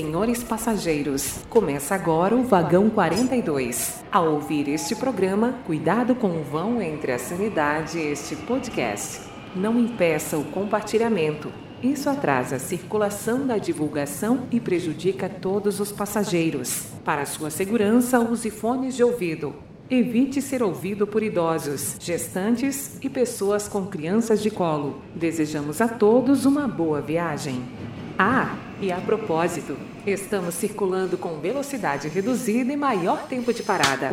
senhores passageiros. Começa agora o vagão 42. Ao ouvir este programa, cuidado com o vão entre a sanidade e este podcast. Não impeça o compartilhamento. Isso atrasa a circulação da divulgação e prejudica todos os passageiros. Para sua segurança, use fones de ouvido. Evite ser ouvido por idosos, gestantes e pessoas com crianças de colo. Desejamos a todos uma boa viagem. Ah, e a propósito, estamos circulando com velocidade reduzida e maior tempo de parada.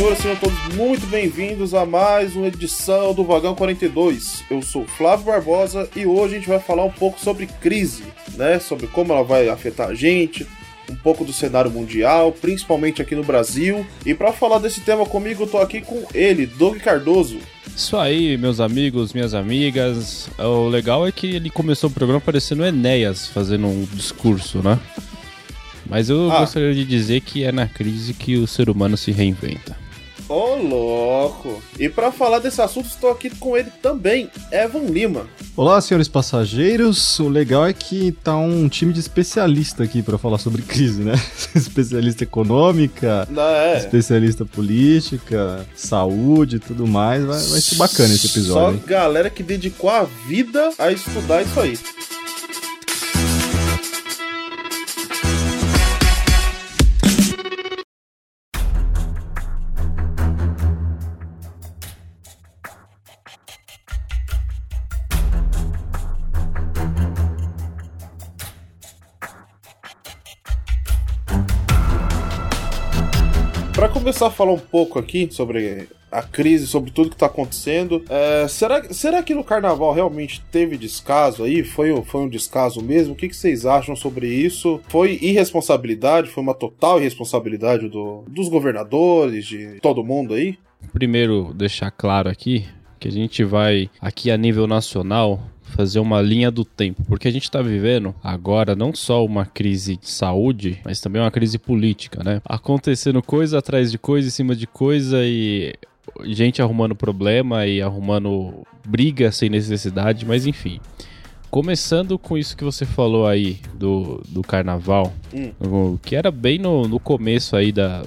Senhores, sejam todos muito bem-vindos a mais uma edição do Vagão 42. Eu sou Flávio Barbosa e hoje a gente vai falar um pouco sobre crise, né? Sobre como ela vai afetar a gente, um pouco do cenário mundial, principalmente aqui no Brasil. E para falar desse tema comigo, eu tô aqui com ele, Doug Cardoso. Isso aí, meus amigos, minhas amigas. O legal é que ele começou o programa parecendo Enéas fazendo um discurso, né? Mas eu Ah. gostaria de dizer que é na crise que o ser humano se reinventa. Ô, louco! E para falar desse assunto, estou aqui com ele também, Evan Lima. Olá, senhores passageiros. O legal é que tá um time de especialista aqui pra falar sobre crise, né? especialista econômica, é. especialista política, saúde e tudo mais. Vai, vai ser bacana esse Só episódio. hein? galera que dedicou a vida a estudar isso aí. Começar a falar um pouco aqui sobre a crise, sobre tudo que tá acontecendo, é, será, será que no carnaval realmente teve descaso aí? Foi, foi um descaso mesmo? O que, que vocês acham sobre isso? Foi irresponsabilidade? Foi uma total irresponsabilidade do, dos governadores, de todo mundo aí? Primeiro, deixar claro aqui que a gente vai, aqui a nível nacional, fazer uma linha do tempo, porque a gente está vivendo agora não só uma crise de saúde, mas também uma crise política, né? Acontecendo coisa atrás de coisa, em cima de coisa e gente arrumando problema e arrumando briga sem necessidade, mas enfim. Começando com isso que você falou aí do, do carnaval, Hum. o- que era bem no, no começo aí da,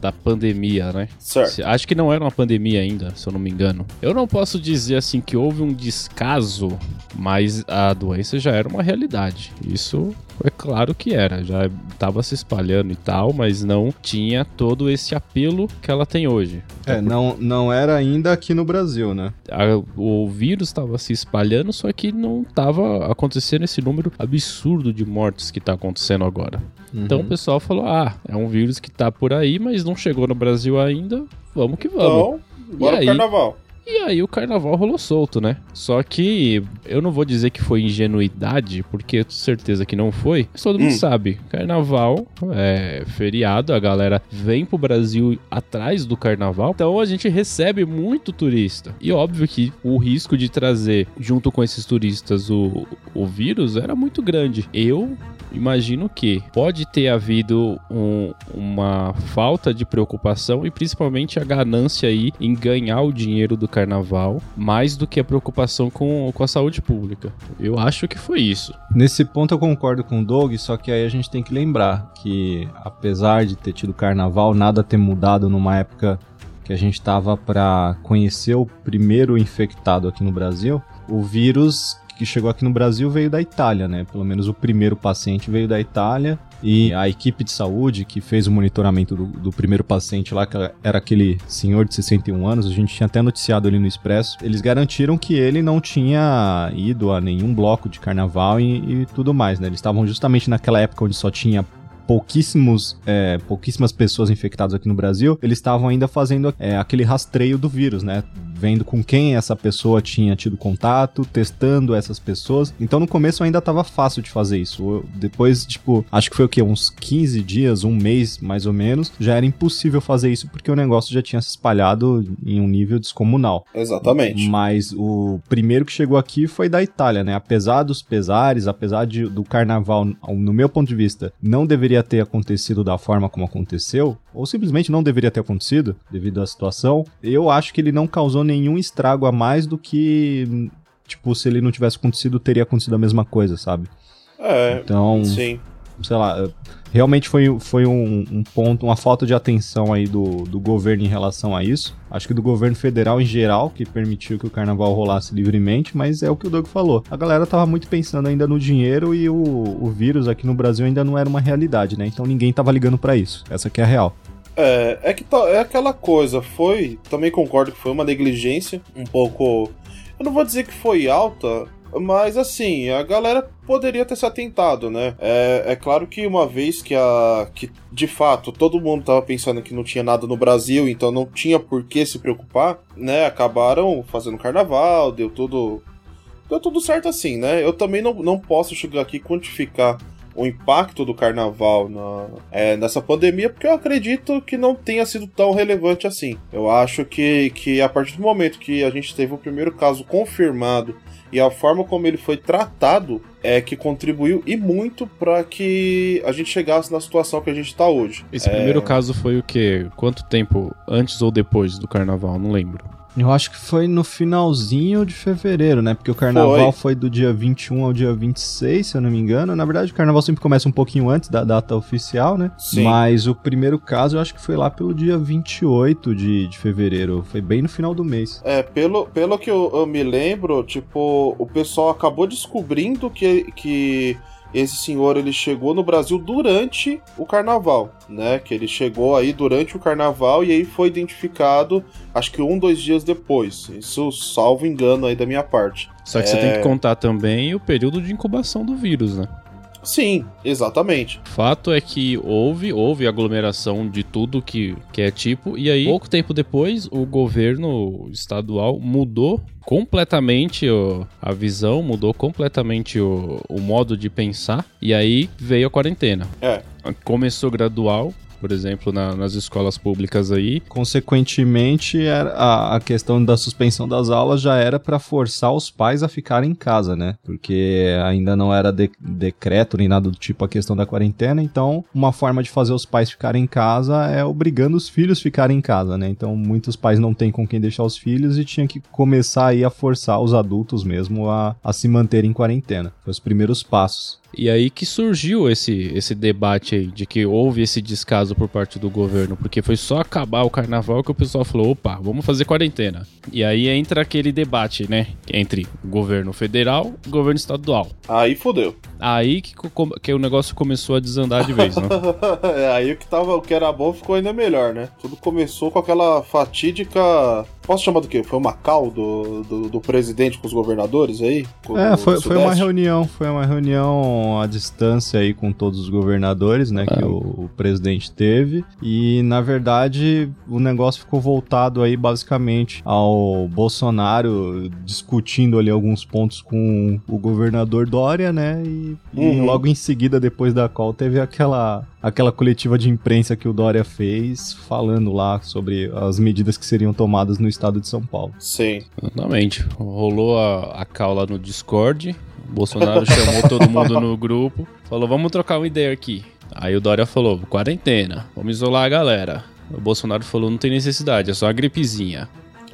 da pandemia, né? Certo. Acho que não era uma pandemia ainda, se eu não me engano. Eu não posso dizer assim que houve um descaso, mas a doença já era uma realidade. Isso é claro que era, já estava se espalhando e tal, mas não tinha todo esse apelo que ela tem hoje. É, não, não era ainda aqui no Brasil, né? A- o vírus estava se espalhando, só que não estava acontecendo esse número absurdo de mortes que está acontecendo agora. Então o Uhum. pessoal falou: ah, é um vírus que tá por aí, mas não chegou no Brasil ainda, vamos que vamos. Então, bora E aí? pro carnaval. E aí o carnaval rolou solto, né? Só que eu não vou dizer que foi ingenuidade, porque eu tenho certeza que não foi. Mas todo mundo Hum. sabe, carnaval é feriado, a galera vem pro Brasil atrás do carnaval, então a gente recebe muito turista. E óbvio que o risco de trazer junto com esses turistas o, o vírus era muito grande. Eu imagino que pode ter havido um- uma falta de preocupação e principalmente a ganância aí em ganhar o dinheiro do carnaval mais do que a preocupação com, com a saúde pública. Eu acho que foi isso. Nesse ponto eu concordo com o Doug, só que aí a gente tem que lembrar que, apesar de ter tido carnaval, nada ter mudado numa época que a gente estava para conhecer o primeiro infectado aqui no Brasil, o vírus que chegou aqui no Brasil veio da Itália, né? Pelo menos o primeiro paciente veio da Itália e a equipe de saúde que fez o monitoramento do, do primeiro paciente lá, que era aquele senhor de 61 anos, a gente tinha até noticiado ali no Expresso, eles garantiram que ele não tinha ido a nenhum bloco de carnaval e, e tudo mais, né? Eles estavam justamente naquela época onde só tinha pouquíssimos, é, pouquíssimas pessoas infectadas aqui no Brasil, eles estavam ainda fazendo é, aquele rastreio do vírus, né? vendo com quem essa pessoa tinha tido contato, testando essas pessoas. Então no começo ainda tava fácil de fazer isso. Eu, depois, tipo, acho que foi o quê? Uns 15 dias, um mês mais ou menos, já era impossível fazer isso porque o negócio já tinha se espalhado em um nível descomunal. Exatamente. Mas o primeiro que chegou aqui foi da Itália, né? Apesar dos pesares, apesar de, do carnaval, no meu ponto de vista, não deveria ter acontecido da forma como aconteceu, ou simplesmente não deveria ter acontecido devido à situação, eu acho que ele não causou nenhum estrago a mais do que, tipo, se ele não tivesse acontecido, teria acontecido a mesma coisa, sabe? É. Então, sim. sei lá, realmente foi, foi um, um, ponto, uma falta de atenção aí do, do governo em relação a isso. Acho que do governo federal em geral, que permitiu que o carnaval rolasse livremente, mas é o que o Doug falou. A galera tava muito pensando ainda no dinheiro e o, o vírus aqui no Brasil ainda não era uma realidade, né? Então ninguém tava ligando para isso. Essa que é a real. É, é que tá, é aquela coisa, foi, também concordo que foi uma negligência, um pouco, eu não vou dizer que foi alta, mas assim, a galera poderia ter se atentado, né? É, é claro que uma vez que a. que de fato todo mundo tava pensando que não tinha nada no Brasil, então não tinha por que se preocupar, né? Acabaram fazendo carnaval, deu tudo. Deu tudo certo assim, né? Eu também não, não posso chegar aqui e quantificar o impacto do carnaval na, é, nessa pandemia, porque eu acredito que não tenha sido tão relevante assim. Eu acho que, que a partir do momento que a gente teve o primeiro caso confirmado e a forma como ele foi tratado é que contribuiu e muito para que a gente chegasse na situação que a gente está hoje. Esse é... primeiro caso foi o quê? Quanto tempo antes ou depois do carnaval? Não lembro. Eu acho que foi no finalzinho de fevereiro, né? Porque o carnaval foi. foi do dia 21 ao dia 26, se eu não me engano. Na verdade, o carnaval sempre começa um pouquinho antes da data oficial, né? Sim. Mas o primeiro caso eu acho que foi lá pelo dia 28 de, de fevereiro. Foi bem no final do mês. É, pelo, pelo que eu, eu me lembro, tipo, o pessoal acabou descobrindo que. que esse senhor ele chegou no Brasil durante o carnaval, né? Que ele chegou aí durante o carnaval e aí foi identificado, acho que um, dois dias depois. Isso salvo engano aí da minha parte. Só que é... você tem que contar também o período de incubação do vírus, né? Sim, exatamente. Fato é que houve, houve aglomeração de tudo que, que é tipo, e aí, pouco tempo depois, o governo estadual mudou completamente o, a visão, mudou completamente o, o modo de pensar, e aí veio a quarentena. É. Começou gradual, por exemplo, na, nas escolas públicas aí. Consequentemente, a, a questão da suspensão das aulas já era para forçar os pais a ficarem em casa, né? Porque ainda não era de, decreto nem nada do tipo a questão da quarentena, então uma forma de fazer os pais ficarem em casa é obrigando os filhos a ficarem em casa, né? Então muitos pais não têm com quem deixar os filhos e tinha que começar aí a forçar os adultos mesmo a, a se manterem em quarentena. Foi os primeiros passos. E aí que surgiu esse, esse debate aí, de que houve esse descaso por parte do governo, porque foi só acabar o carnaval que o pessoal falou, opa, vamos fazer quarentena. E aí entra aquele debate, né, entre governo federal e governo estadual. Aí fodeu. Aí que, que o negócio começou a desandar de vez, né? é, aí o que, tava, o que era bom ficou ainda melhor, né? Tudo começou com aquela fatídica. Posso chamar do quê? Foi uma cal do, do, do presidente com os governadores aí? é, foi, foi uma reunião, foi uma reunião à distância aí com todos os governadores, né? Que o, o presidente teve. E na verdade o negócio ficou voltado aí basicamente ao Bolsonaro discutindo ali alguns pontos com o governador Dória, né? E e, uhum. logo em seguida, depois da call, teve aquela, aquela coletiva de imprensa que o Dória fez, falando lá sobre as medidas que seriam tomadas no estado de São Paulo. Sim. Exatamente. Rolou a, a call lá no Discord, Bolsonaro chamou todo mundo no grupo, falou, vamos trocar uma ideia aqui. Aí o Dória falou, quarentena, vamos isolar a galera. O Bolsonaro falou, não tem necessidade, é só a gripezinha.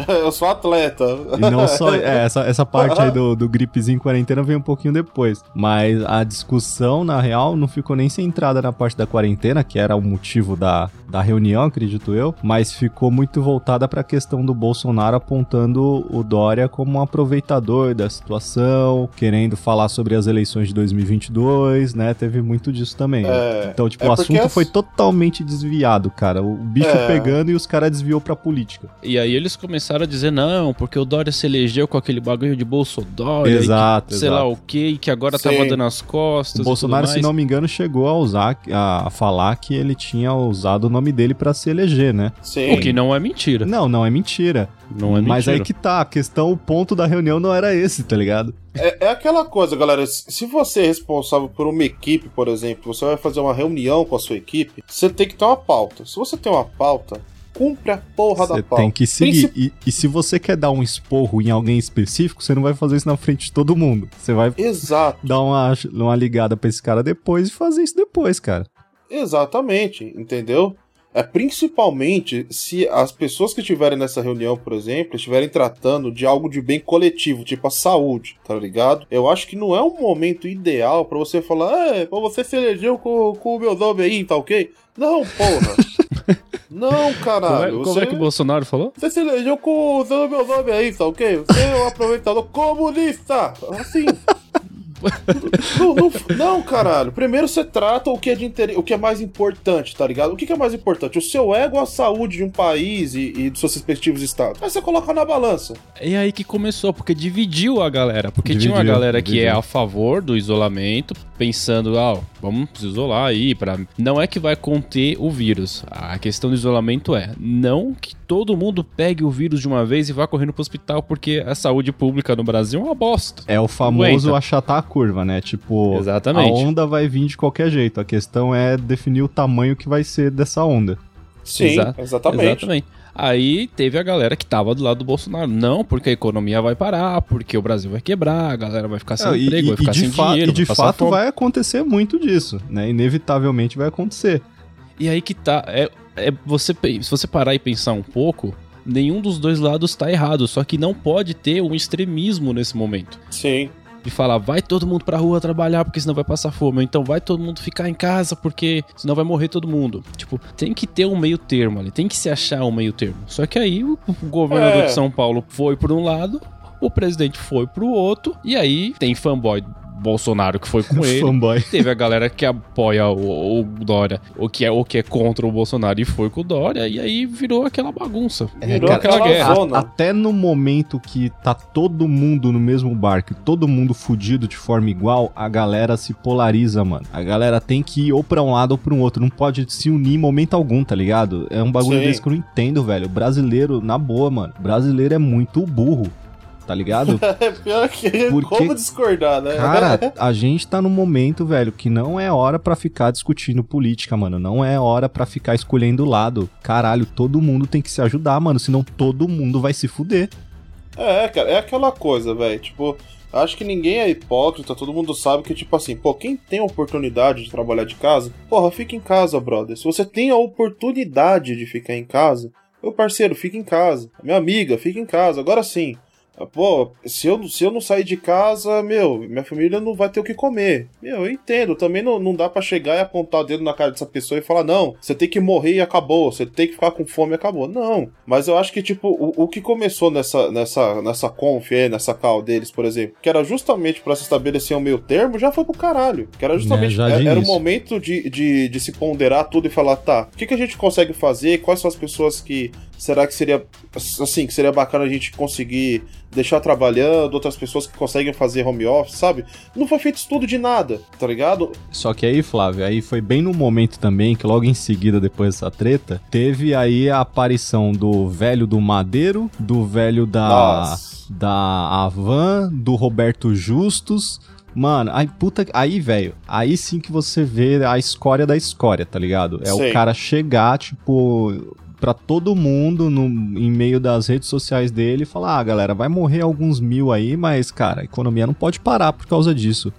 Eu sou atleta. E não só. É, essa, essa parte aí do, do gripezinho quarentena veio um pouquinho depois. Mas a discussão, na real, não ficou nem centrada na parte da quarentena, que era o motivo da, da reunião, acredito eu. Mas ficou muito voltada para a questão do Bolsonaro apontando o Dória como um aproveitador da situação, querendo falar sobre as eleições de 2022, né? Teve muito disso também. É, então, tipo, é o assunto as... foi totalmente desviado, cara. O bicho é. pegando e os caras desviou pra política. E aí eles começaram começaram a dizer não, porque o Dória se elegeu com aquele bagulho de Bolsonaro, exato, que, sei exato. lá o que, que agora Sim. tava dando as costas. O Bolsonaro, se não me engano, chegou a usar, a falar que ele tinha usado o nome dele pra se eleger, né? Sim. O que não é mentira. Não, não é mentira. Não é mentira. Mas aí que tá, a questão, o ponto da reunião não era esse, tá ligado? É, é aquela coisa, galera. Se você é responsável por uma equipe, por exemplo, você vai fazer uma reunião com a sua equipe, você tem que ter uma pauta. Se você tem uma pauta, cumpre a porra Você da pauta. tem que seguir. Princip- E, e se você quer dar um esporro em alguém específico, você não vai fazer isso na frente de todo mundo. Você vai Exato, dar uma, uma ligada pra esse cara depois e fazer isso depois, cara. exatamente, entendeu? É principalmente se as pessoas que estiverem nessa reunião, por exemplo, estiverem tratando de algo de bem coletivo, tipo a saúde, tá ligado? Eu acho que não é um momento ideal pra você falar, é, você se elegeu com, com o meu nome aí, tá ok? Não, porra. não, Como é, caralho. como você... é que o Bolsonaro falou? Você se elegeu com usando meu nome aí, tá ok? Você é um aproveitador comunista! Assim. Não, não, não, caralho. Primeiro você trata o que é de interesse, o que é mais importante, tá ligado? O que, que é mais importante? O seu ego ou a saúde de um país e, e dos seus respectivos estados? Aí você coloca na balança. É aí que começou, porque dividiu a galera. Porque tinha uma Dividiu, galera que é dividiu. a favor do isolamento, pensando, ah, vamos se isolar aí. Pra... Não é que vai conter o vírus. A questão do isolamento é não que todo mundo pegue o vírus de uma vez e vá correndo pro hospital, porque a saúde pública no Brasil é uma bosta. É o famoso Aguenta. achatar a curva, né? Tipo, Exatamente. a onda vai vir de qualquer jeito. A questão é definir o tamanho que vai ser dessa onda. Sim, Exa- exatamente. Exatamente. Aí teve a galera que tava do lado do Bolsonaro. Não, porque a economia vai parar, porque o Brasil vai quebrar, a galera vai ficar sem É, e, emprego, vai ficar sem dinheiro, e de fato fome. vai acontecer muito disso, né? Inevitavelmente vai acontecer. E aí que tá. É, é você, se você parar e pensar um pouco, nenhum dos dois lados tá errado. Só que não pode ter um extremismo nesse momento. Sim. De falar, vai todo mundo pra rua trabalhar porque senão vai passar fome. Ou então vai todo mundo ficar em casa porque senão vai morrer todo mundo. Tipo, tem que ter um meio termo ali. Tem que se achar um meio termo. Só que aí o, o governador É. de São Paulo foi por um lado, o presidente foi pro outro. E aí tem fanboy Bolsonaro que foi com ele. Fanboy. Teve a galera que apoia o, o Dória, ou que, é, ou que é contra o Bolsonaro e foi com o Dória, e aí virou aquela bagunça. Virou cara, aquela guerra. zona. Até no momento que tá todo mundo no mesmo barco, e todo mundo fudido de forma igual, a galera se polariza, mano. A galera tem que ir ou pra um lado ou pra um outro. Não pode se unir em momento algum, tá ligado? É um bagulho Sim. desse que eu não entendo, velho. Brasileiro, na boa, mano. Brasileiro é muito burro. Tá ligado? É pior que Porque- como discordar, né? Cara, a gente tá num momento, velho, que não é hora pra ficar discutindo política, mano. Não é hora pra ficar escolhendo lado. Caralho, todo mundo tem que se ajudar, mano. Senão todo mundo vai se fuder. É, cara, é aquela coisa, velho. Tipo, acho que ninguém é hipócrita, todo mundo sabe que, tipo assim, pô, quem tem oportunidade de trabalhar de casa, porra, fica em casa, brother. Se você tem a oportunidade de ficar em casa, meu parceiro, fica em casa. Minha amiga, fica em casa. Agora sim. Pô, se eu, se eu não sair de casa, meu, minha família não vai ter o que comer. Meu, eu entendo. Também não, não dá pra chegar e apontar o dedo na cara dessa pessoa e falar, não, você tem que morrer e acabou. Você tem que ficar com fome e acabou. Não. Mas eu acho que, tipo, o, o que começou nessa, nessa, nessa conf aí, nessa call deles, por exemplo, que era justamente pra se estabelecer um meio termo, já foi pro caralho. Que era justamente. já de era, era o momento de, de, de se ponderar tudo e falar, tá, o que, que a gente consegue fazer? Quais são as pessoas que. Será que seria. Assim, que seria bacana a gente conseguir deixar trabalhando, outras pessoas que conseguem fazer home office, sabe? Não foi feito estudo de nada, tá ligado? Só que aí, Flávio, aí foi bem no momento também que logo em seguida, depois dessa treta, teve aí a aparição do velho do Madeiro, do velho da, Nossa. da Avan, do Roberto Justus. Mano, aí puta, aí, velho, aí sim que você vê a escória da escória, tá ligado? É Sei. o cara chegar, tipo, pra todo mundo no, em meio das redes sociais dele e falar: ah, galera, vai morrer alguns mil aí, mas, cara, a economia não pode parar por causa disso.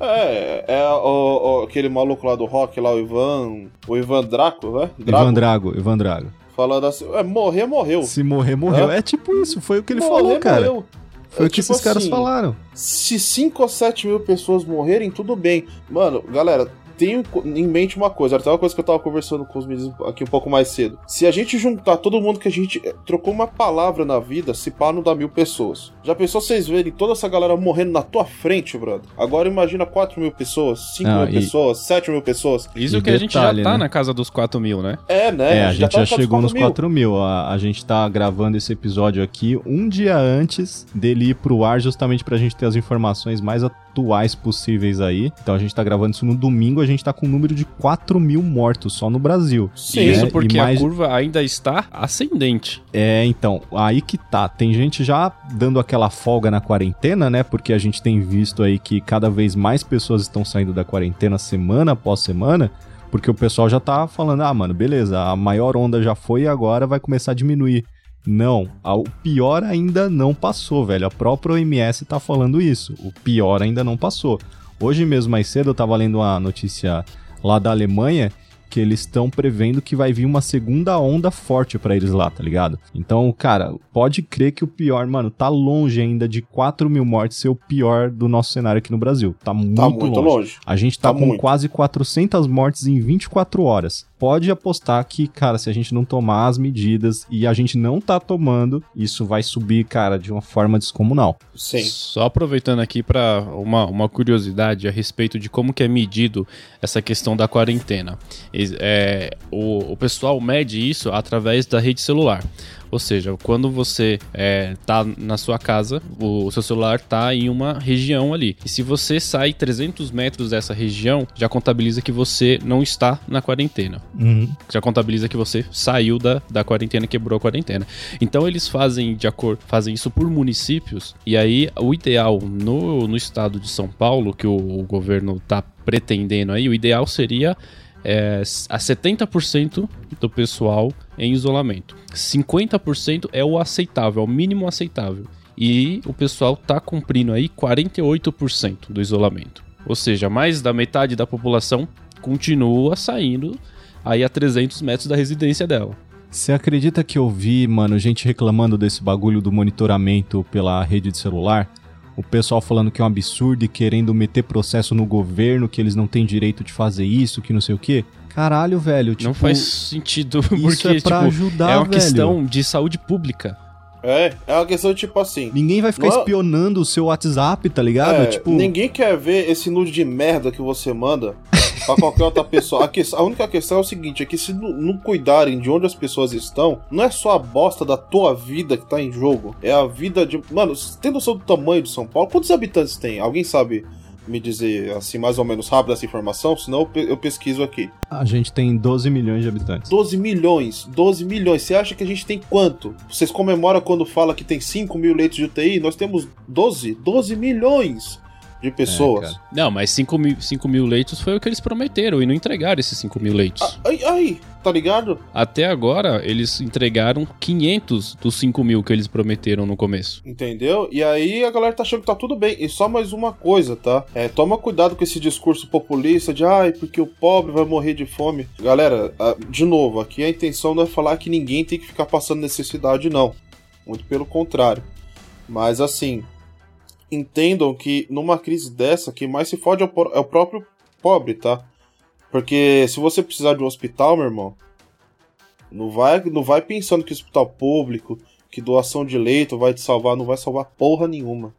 É, é o, o- aquele maluco lá do rock, lá, o Ivan. O Ivan Draco, né? Ivan Drago, Ivan Drago. Falando assim, é, morrer, morreu. Se morrer, morreu. Hã? É tipo isso, foi o que ele Morrer, falou, cara. morreu. Foi É o que tipo esses caras assim, falaram. Se 5 ou 7 mil pessoas morrerem, tudo bem. Mano, galera, tenho em mente uma coisa. Até uma coisa que eu tava conversando com os meninos aqui um pouco mais cedo. Se a gente juntar todo mundo que a gente eh, trocou uma palavra na vida, se pá, não dá mil pessoas. Já pensou vocês verem toda essa galera morrendo na tua frente, brother? Agora imagina 4 mil pessoas, 5 Não, mil e- pessoas, 7 mil pessoas. Isso E que a gente já detalhe, tá né? na casa dos 4 mil, né? É, né? É, a gente tá já casa dos chegou nos 4 mil. 4 mil. A, a gente tá gravando esse episódio aqui um dia antes dele ir pro ar, justamente pra gente ter as informações mais atuais possíveis aí. Então a gente tá gravando isso no domingo. A gente tá com um número de 4 mil mortos só no Brasil. Sim, Isso porque mais... a curva ainda está ascendente. É, então, aí que tá. Tem gente já dando aquela folga na quarentena, né? Porque a gente tem visto aí que cada vez mais pessoas estão saindo da quarentena semana após semana. Porque o pessoal já tá falando, ah, mano, beleza, a maior onda já foi e agora vai começar a diminuir. Não, o pior ainda não passou, velho. A própria OMS tá falando isso. O pior ainda não passou. Hoje mesmo, mais cedo, eu tava lendo uma notícia lá da Alemanha que eles estão prevendo que vai vir uma segunda onda forte para eles lá, tá ligado? Então, cara, pode crer que o pior, mano, tá longe ainda de 4 mil mortes ser o pior do nosso cenário aqui no Brasil. Tá muito, tá muito longe. longe. A gente tá, tá com muito. quase 400 mortes em 24 horas pode apostar que, cara, se a gente não tomar as medidas e a gente não tá tomando, isso vai subir, cara, de uma forma descomunal. Sim. Só aproveitando aqui para uma, uma curiosidade a respeito de como que é medido essa questão da quarentena. É, o, o pessoal mede isso através da rede celular. Ou seja, quando você é, tá na sua casa, o, seu celular tá em uma região ali. E se você sai 300 metros dessa região, já contabiliza que você não está na quarentena. Uhum. Já contabiliza que você saiu da, da quarentena, quebrou a quarentena. Então eles fazem de acordo, fazem isso por municípios. E aí o ideal no, no estado de São Paulo, que o, o governo tá pretendendo aí, o ideal seria é, a 70% do pessoal em isolamento. 50% é o aceitável, é o mínimo aceitável. E o pessoal está cumprindo aí 48% do isolamento. Ou seja, mais da metade da população continua saindo aí a 300 metros da residência dela. Você acredita que eu vi, mano, gente reclamando desse bagulho do monitoramento pela rede de celular? O pessoal falando que é um absurdo e querendo meter processo no governo, que eles não têm direito de fazer isso, que não sei o quê. Caralho, velho. Tipo, não faz sentido, porque é, pra tipo, ajudar, é uma velho. questão de saúde pública. É, é uma questão tipo assim. Ninguém vai ficar não... É- espionando o seu WhatsApp, tá ligado? É, tipo... Ninguém quer ver esse nude de merda que você manda pra qualquer outra pessoa. A, que... a, única questão é o seguinte: é que se não cuidarem de onde as pessoas estão, não é só a bosta da tua vida que tá em jogo. É a vida de. Mano, tem noção do tamanho de São Paulo? Quantos habitantes tem? Alguém sabe? me dizer assim mais ou menos rápido essa informação, senão eu pesquiso aqui. A gente tem 12 milhões de habitantes. 12 milhões, 12 milhões. Você acha que a gente tem quanto? Vocês comemoram quando fala que tem 5 mil leitos de UTI? Nós temos 12, 12 milhões de pessoas. É, não, mas 5 mil, 5 mil leitos foi o que eles prometeram e não entregaram esses 5 mil leitos. Ah, aí, aí, tá ligado? Até agora, eles entregaram 500 dos 5 mil que eles prometeram no começo. Entendeu? E aí a galera tá achando que tá tudo bem. E só mais uma coisa, tá? É, toma cuidado com esse discurso populista de ai, porque o pobre vai morrer de fome. Galera, de novo, aqui a intenção não é falar que ninguém tem que ficar passando necessidade, não. Muito pelo contrário. Mas assim, entendam que numa crise dessa, quem mais se fode é o, é o próprio pobre, tá? Porque se você precisar de um hospital, meu irmão, não vai, não vai pensando que hospital público, que doação de leito vai te salvar, não vai salvar porra nenhuma.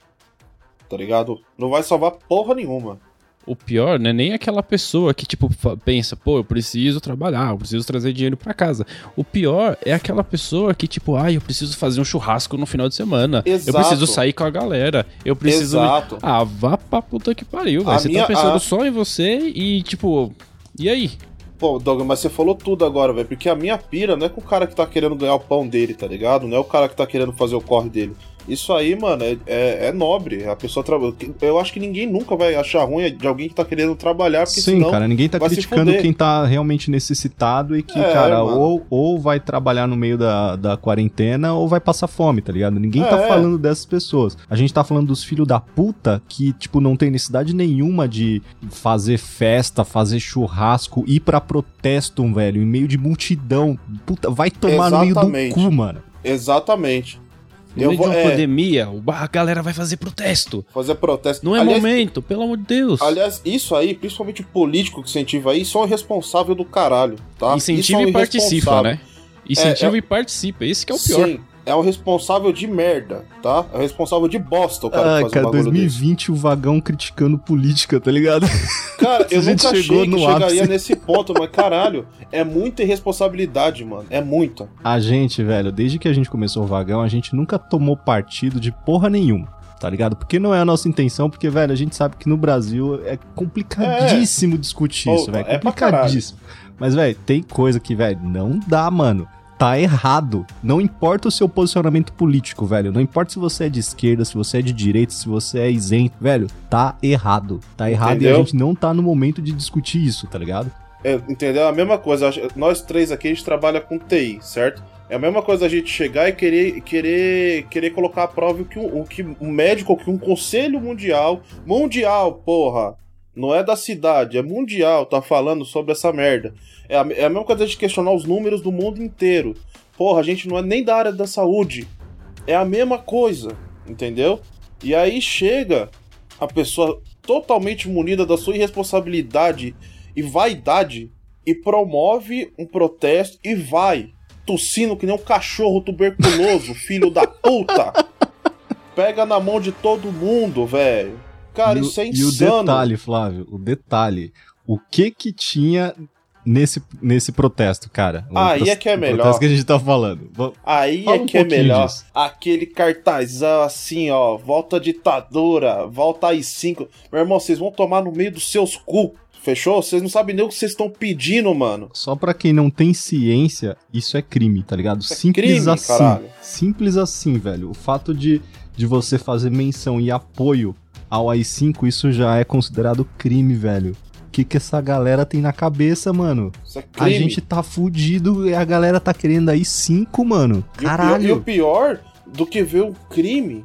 Tá ligado? Não vai salvar porra nenhuma. O pior não é nem aquela pessoa que, tipo, pensa, pô, eu preciso trabalhar, eu preciso trazer dinheiro para casa. O pior é aquela pessoa que, tipo, ah, eu preciso fazer um churrasco no final de semana. Exato. Eu preciso sair com a galera. Eu preciso. Exato. Ah, vá pra puta que pariu, velho. Você tá minha, tá pensando a... só em você e, tipo, e aí? Pô, Doug, mas você falou tudo agora, velho. Porque a minha pira não é com o cara que tá querendo ganhar o pão dele, tá ligado? Não é o cara que tá querendo fazer o corre dele. Isso aí, mano, é, é, é nobre. A pessoa trabalha. Eu acho que ninguém nunca vai achar ruim de alguém que tá querendo trabalhar, porque Sim, cara, ninguém tá criticando quem tá realmente necessitado e que, é, cara, ou, ou vai trabalhar no meio da, da quarentena ou vai passar fome, tá ligado? Ninguém tá é. tá falando dessas pessoas. A gente tá falando dos filhos da puta que, tipo, não tem necessidade nenhuma de fazer festa, fazer churrasco, ir pra protesto, velho, em meio de multidão. Puta, vai tomar Exatamente. no meio do cu, mano. Exatamente. No meio vou, de uma é... pandemia, a galera vai fazer protesto. Fazer protesto. Não é aliás, momento, pelo amor de Deus. Aliás, isso aí, principalmente o político que incentiva aí, são irresponsável do caralho, tá? Incentiva e participa, né? Incentiva é, é... e participa, esse que é o pior. Sim, é o responsável de merda, tá? É o responsável de bosta o cara ah, que cara, um 2020 desse. o vagão criticando política, tá ligado? Cara, eu nunca achei que chegaria nesse ponto, mas caralho, é muita irresponsabilidade, mano. É muita. A gente, velho, desde que a gente começou o vagão, a gente nunca tomou partido de porra nenhuma. tá ligado? Porque não é a nossa intenção, porque, velho, a gente sabe que no Brasil é complicadíssimo é. discutir isso, velho. É complicadíssimo. Mas, velho, tem coisa que, velho, não dá, mano tá errado. Não importa o seu posicionamento político, velho. Não importa se você é de esquerda, se você é de direita, se você é isento, velho. Tá errado. Tá errado Entendeu? e a gente não tá no momento de discutir isso, tá ligado? É, entendeu? A mesma coisa. Nós três aqui a gente trabalha com TI, certo? É a mesma coisa a gente chegar e querer, querer, querer colocar à prova o que um, o que um médico, que um conselho mundial, mundial, porra, não é da cidade, é mundial, tá falando sobre essa merda. É a, é a mesma coisa de questionar os números do mundo inteiro. Porra, a gente não é nem da área da saúde. É a mesma coisa, entendeu? E aí chega a pessoa totalmente munida da sua irresponsabilidade e vaidade e promove um protesto e vai tossindo que nem um cachorro tuberculoso, filho da puta. Pega na mão de todo mundo, velho. Cara, e isso é insano. E o detalhe, Flávio, o detalhe. O que que tinha nesse, nesse protesto, cara? Aí é que é melhor. protesto que a gente tá falando. Aí Fala é um que é melhor. Disso. Aquele cartazão assim, ó. Volta ditadura, volta aí cinco. Meu irmão, vocês vão tomar no meio dos seus cu. Fechou? Vocês não sabem nem o que vocês estão pedindo, mano. Só pra quem não tem ciência, isso é crime, tá ligado? É Simples crime, assim. Caralho. Simples assim, velho. O fato de, de você fazer menção e apoio ao AI-5, isso já é considerado crime, velho. O que, que essa galera tem na cabeça, mano? É. A gente tá fudido e a galera tá querendo AI-5, mano. Caralho. E o, pior, e o pior do que ver um crime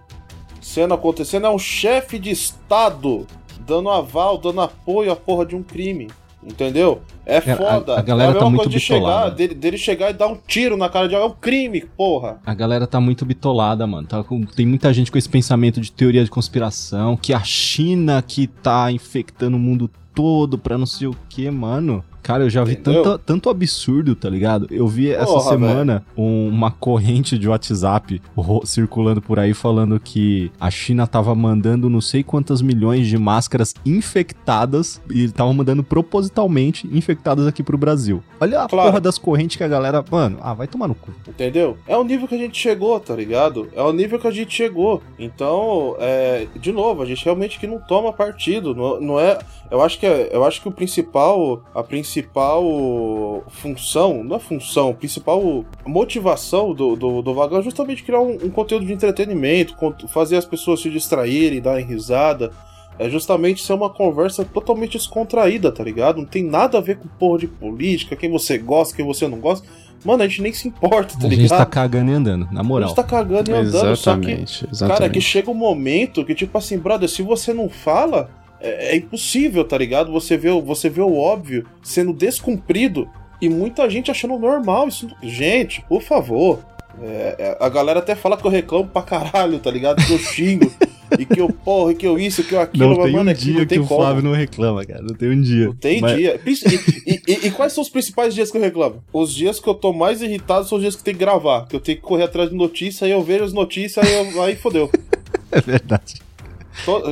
sendo acontecendo é um chefe de Estado dando aval, dando apoio à porra de um crime. Entendeu? É foda. A, a galera é a tá muito de bitolada. Chegar, dele, dele, chegar e dar um tiro na cara de alguém. É um crime, porra. A galera tá muito bitolada, mano. Tá com, tem muita gente com esse pensamento de teoria de conspiração, que a China que tá infectando o mundo todo pra não sei o que, mano. Cara, eu já vi tanto, tanto absurdo, tá ligado? Eu vi essa Porra, semana um, uma corrente de WhatsApp circulando por aí falando que a China tava mandando não sei quantas milhões de máscaras infectadas e tava mandando propositalmente infectadas aqui pro Brasil. Olha a claro. porra das correntes que a galera. Mano, ah, vai tomar no cu. Entendeu? É o nível que a gente chegou, tá ligado? É o nível que a gente chegou. Então, é, de novo, a gente realmente que não toma partido. Não, não é. Eu acho que é, eu acho que o principal. A principal principal função, não é função, principal motivação do, do, do Vagão é justamente criar um, um conteúdo de entretenimento, fazer as pessoas se distraírem, darem risada. É justamente ser uma conversa totalmente descontraída, tá ligado? Não tem nada a ver com porra de política, quem você gosta, quem você não gosta. Mano, a gente nem se importa, tá ligado? A gente tá cagando e andando, na moral. A gente tá cagando e andando, exatamente, só que, exatamente. cara, que chega um momento que, tipo assim, brother, se você não fala, é, é, impossível, tá ligado? Você vê, você vê o óbvio sendo descumprido e muita gente achando normal isso. Gente, por favor. É, é a galera até fala que eu reclamo pra caralho, tá ligado? Que eu xingo. e que eu, porra, que eu isso, que eu aquilo, não tem mano, um dia não tem que como. o Flávio não reclama, cara. Não tem um dia. Não tem mas... dia. E, e, e, e, quais são os principais dias que eu reclamo? Os dias que eu tô mais irritado são os dias que tem que gravar. Que eu tenho que correr atrás de notícia, aí eu vejo as notícias, aí, eu, aí fodeu. é verdade.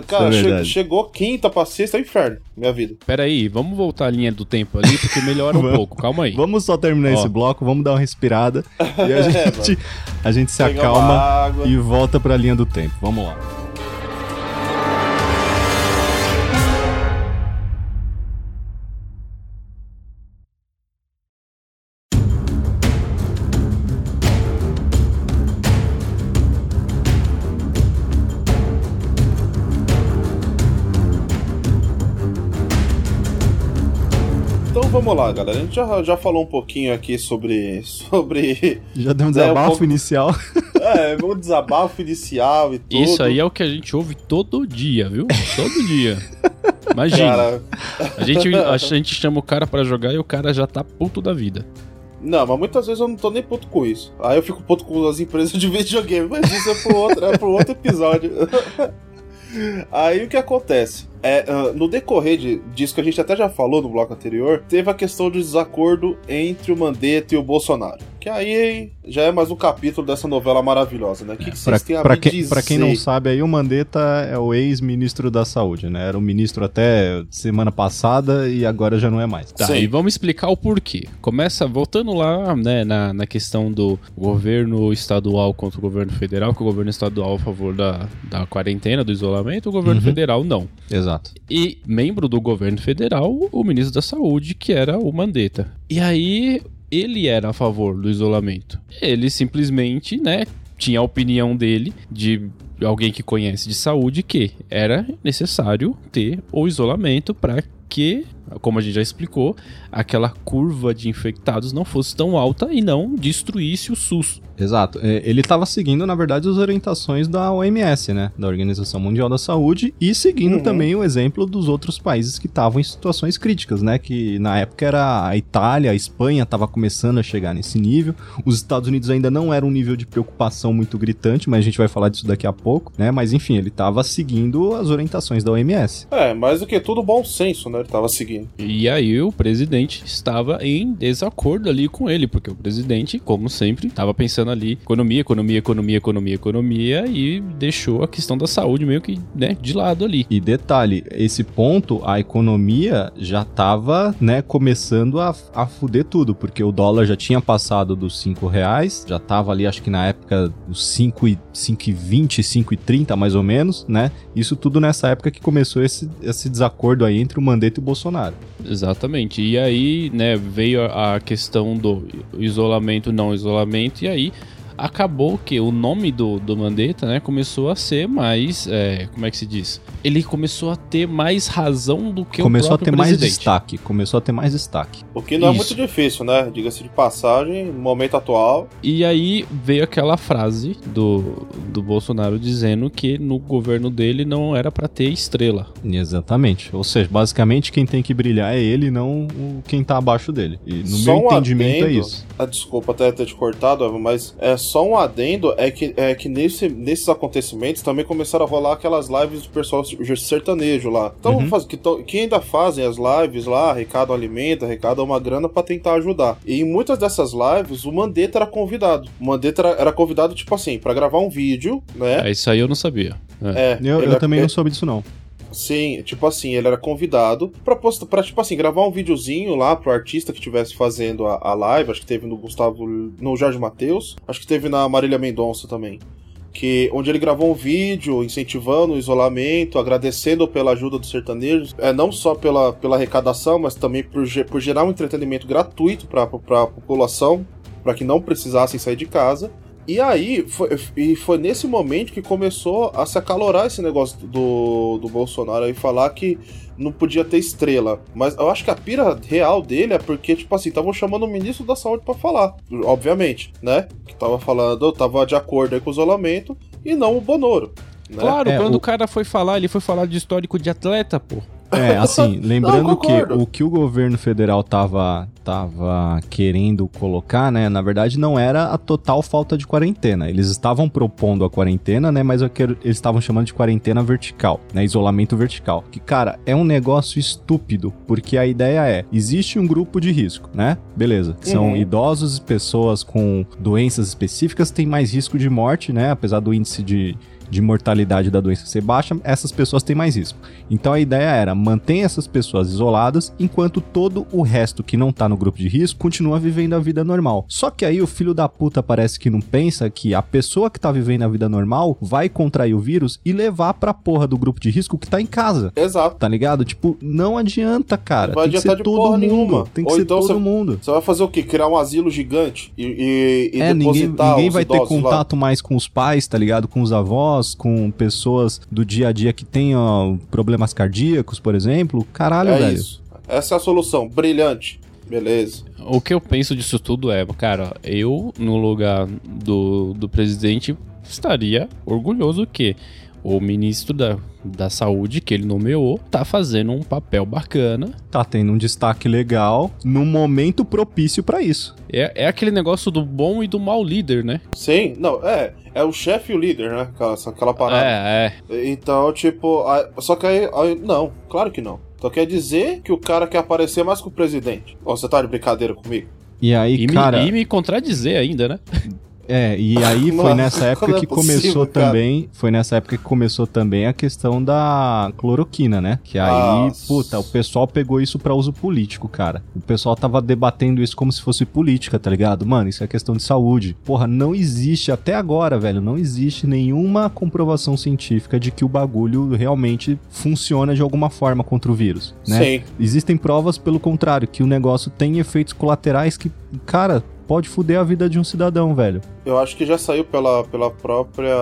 Cara, é che chegou quinta pra sexta, é um inferno, minha vida. Pera aí, vamos voltar a linha do tempo ali, porque melhora um pouco, calma aí. Vamos só terminar Ó. esse bloco, vamos dar uma respirada e a gente, é, a gente se Pega acalma e volta pra linha do tempo. Vamos lá. Vamos lá, galera. A gente já, já falou um pouquinho aqui sobre. sobre já deu um desabafo é, um pouco... inicial. É, um desabafo inicial e tudo. Isso aí é o que a gente ouve todo dia, viu? Todo dia. Imagina. Cara... A, gente, a gente chama o cara para jogar e o cara já tá puto da vida. Não, mas muitas vezes eu não tô nem puto com isso. Aí eu fico puto com as empresas de videogame, mas isso é pro outro, é pro outro episódio. Aí o que acontece? É, uh, no decorrer de, disso que a gente até já falou no bloco anterior, teve a questão do desacordo entre o Mandetta e o Bolsonaro. Que Que aí já é mais um capítulo dessa novela maravilhosa, né? O que, que Pra, vocês têm a pra me quem, dizer? pra quem não sabe aí, o Mandetta é o ex-ministro da saúde, né? Era o ministro até semana passada e agora já não é mais. Tá, Sim. e vamos explicar o porquê. Começa voltando lá, né, na, na questão do governo estadual contra o governo federal, que o governo estadual a favor da, da quarentena, do isolamento, o governo Uhum. federal não. Exato. E membro do governo federal, o ministro da Saúde, que era o Mandetta. E aí, ele era a favor do isolamento. Ele simplesmente, né, tinha a opinião dele de alguém que conhece de saúde que era necessário ter o isolamento para que, como a gente já explicou, aquela curva de infectados não fosse tão alta e não destruísse o SUS. Exato. É, Ele estava seguindo, na verdade, as orientações da OMS, né? Da Organização Mundial da Saúde, e seguindo Uhum. também o exemplo dos outros países que estavam em situações críticas, né? Que na época era a Itália, a Espanha estava começando a chegar nesse nível. Os Estados Unidos ainda não era um nível de preocupação muito gritante, mas a gente vai falar disso daqui a pouco, né? Mas enfim, ele estava seguindo as orientações da OMS. É, mais do que tudo bom senso, né? Ele tava seguindo. E aí o presidente estava em desacordo ali com ele, porque o presidente, como sempre, estava pensando ali economia, economia, economia, economia, economia e deixou a questão da saúde meio que, né, de lado ali. E detalhe, esse ponto, a economia já tava, né, começando a, a fuder tudo, porque o dólar já tinha passado dos 5 reais, já tava ali, acho que na época, dos 5 e 5,20, 5,30 mais ou menos, né? Isso tudo nessa época que começou esse, esse desacordo aí entre o Mandetta e o Bolsonaro. Exatamente. E aí, né, veio a questão do isolamento, não isolamento, e aí acabou que o nome do, do Mandetta, né, começou a ser mais, é, como é que se diz? Ele começou a ter mais razão do que começou o a próprio ter mais presidente. destaque, começou a ter mais destaque. O que não Isso. é muito difícil, né? Diga-se de passagem, no momento atual. E aí veio aquela frase do, do Bolsonaro dizendo que no governo dele não era pra ter estrela. Exatamente. Ou seja, basicamente quem tem que brilhar é ele, não o, quem tá abaixo dele. E no Só meu um entendimento é adendo. isso. Ah, desculpa até ter te cortado, mas é só um adendo é que, é que nesse, nesses acontecimentos também começaram a rolar aquelas lives do pessoal sertanejo lá. Então, Uhum. faz, que, tão- que ainda fazem as lives lá, arrecadam alimento, arrecadam uma grana pra tentar ajudar. E em muitas dessas lives, o Mandetta era convidado. O Mandetta era, era convidado, tipo assim, pra gravar um vídeo, né? É, isso aí eu não sabia. É. É, Eu, eu era- também não soube disso, não. Sim, tipo assim, ele era convidado pra, posta, pra tipo assim, gravar um videozinho lá pro artista que estivesse fazendo a, a live. Acho que teve no Gustavo. no Jorge Matheus. Acho que teve na Marília Mendonça também. Que, onde ele gravou um vídeo incentivando o isolamento, agradecendo pela ajuda dos sertanejos, é, não só pela, pela arrecadação, mas também por, por gerar um entretenimento gratuito pra, pra população, para que não precisassem sair de casa. E aí, foi, e foi nesse momento que começou a se acalorar esse negócio do, do Bolsonaro e falar que não podia ter estrela. Mas eu acho que a pira real dele é porque, tipo assim, estavam chamando o ministro da saúde pra falar. Obviamente, né? Que tava falando, tava de acordo aí com o isolamento, e não o Bonoro. Né? Claro, É, quando o- o cara foi falar, ele foi falar de histórico de atleta, pô. É, assim, lembrando Não, que o que o governo federal tava, tava querendo colocar, né, na verdade não era a total falta de quarentena. Eles estavam propondo a quarentena, né, mas é o que eles estavam chamando de quarentena vertical, né, isolamento vertical. Que, cara, é um negócio estúpido, porque a ideia é, existe um grupo de risco, né, beleza, são Uhum. idosos e pessoas com doenças específicas têm mais risco de morte, né, apesar do índice de de mortalidade da doença ser baixa, essas pessoas têm mais risco. Então a ideia era manter essas pessoas isoladas, enquanto todo o resto que não tá no grupo de risco continua vivendo a vida normal. Só que aí o filho da puta parece que não pensa que a pessoa que tá vivendo a vida normal vai contrair o vírus e levar pra porra do grupo de risco que tá em casa. Exato. Tá ligado? Tipo, não adianta, cara. Não vai Tem adiantar de todo porra mundo. nenhuma. Tem que Ou ser então todo você- mundo. Você vai fazer o quê? Criar um asilo gigante e, e, e É, ninguém, depositar ninguém vai ter idosos lá? contato mais com os pais, tá ligado? Com os avós, com pessoas do dia a dia que tenham problemas cardíacos, por exemplo. Caralho, É velho. isso. Essa é a solução. Brilhante. Beleza. O que eu penso disso tudo é, cara, eu, no lugar do, do presidente, estaria orgulhoso que o ministro da, da saúde, que ele nomeou, tá fazendo um papel bacana. Tá tendo um destaque legal num momento propício pra isso. É, é aquele negócio do bom e do mau líder, né? Sim, não, é. É o chefe e o líder, né? Aquela, aquela parada. É, é. Então, tipo, aí- só que aí, aí- Não, claro que não. Só quer dizer que o cara quer aparecer mais que o presidente. Ó, você tá de brincadeira comigo? E aí, E, cara. me, e me contradizer ainda, né? É, e aí foi Nossa, nessa época é que possível, começou cara? também, foi nessa época que começou também a questão da cloroquina, né? Que aí, Nossa. puta, o pessoal pegou isso pra uso político, cara. O pessoal tava debatendo isso como se fosse política, tá ligado? Mano, isso é questão de saúde. Porra, não existe até agora, velho, não existe nenhuma comprovação científica de que o bagulho realmente funciona de alguma forma contra o vírus, né? Sim. Existem provas pelo contrário, que o negócio tem efeitos colaterais que, cara, pode fuder a vida de um cidadão, velho. Eu acho que já saiu pela, pela própria.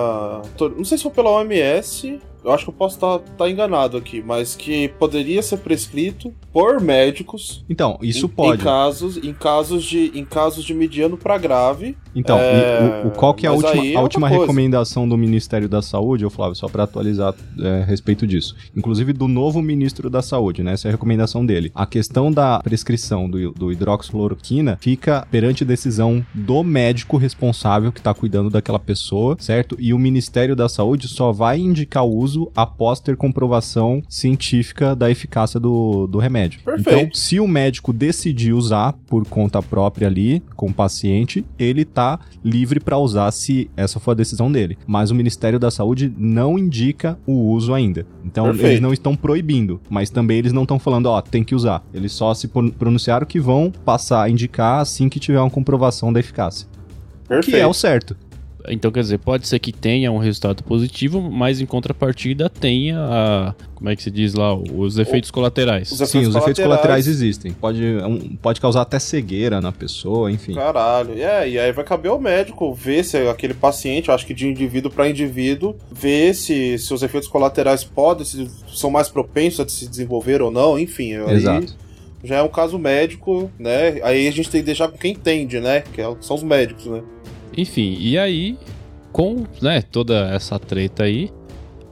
Não sei se foi pela OMS. Eu acho que eu posso estar enganado aqui, mas que poderia ser prescrito por médicos Então, isso em, pode. em casos em casos de em casos de mediano para grave. Então, É, o, o- qual que é a mas última, é a última coisa. recomendação do Ministério da Saúde, ô Flávio, só pra atualizar é, a respeito disso. Inclusive do novo ministro da Saúde, né? Essa é a recomendação dele. A questão da prescrição do, do hidroxicloroquina fica perante decisão do médico responsável que tá cuidando daquela pessoa, certo? E o Ministério da Saúde só vai indicar o uso após ter comprovação científica da eficácia do, do remédio. Perfeito. Então, se o médico decidir usar por conta própria ali, com o paciente, ele tá livre para usar se essa for a decisão dele. Mas o Ministério da Saúde não indica o uso ainda. Então, Perfeito. eles não estão proibindo, mas também eles não estão falando, ó, tem que usar. Eles só se pron- pronunciaram que vão passar a indicar assim que tiver uma comprovação da eficácia. Perfeito. Que é o certo. Então, quer dizer, pode ser que tenha um resultado positivo, mas em contrapartida tenha a. Como é que se diz lá? Os efeitos colaterais. Os Sim, os efeitos colaterais. colaterais existem. Pode, um- pode causar até cegueira na pessoa, enfim. Caralho. É, e aí vai caber ao médico ver se aquele paciente, eu acho que de indivíduo para indivíduo, ver se, se os efeitos colaterais podem, se são mais propensos a se desenvolver ou não, enfim. aí Exato. já é um caso médico, né? Aí a gente tem que deixar com quem entende, né? Que é- são os médicos, né? Enfim, e aí, com né, toda essa treta aí,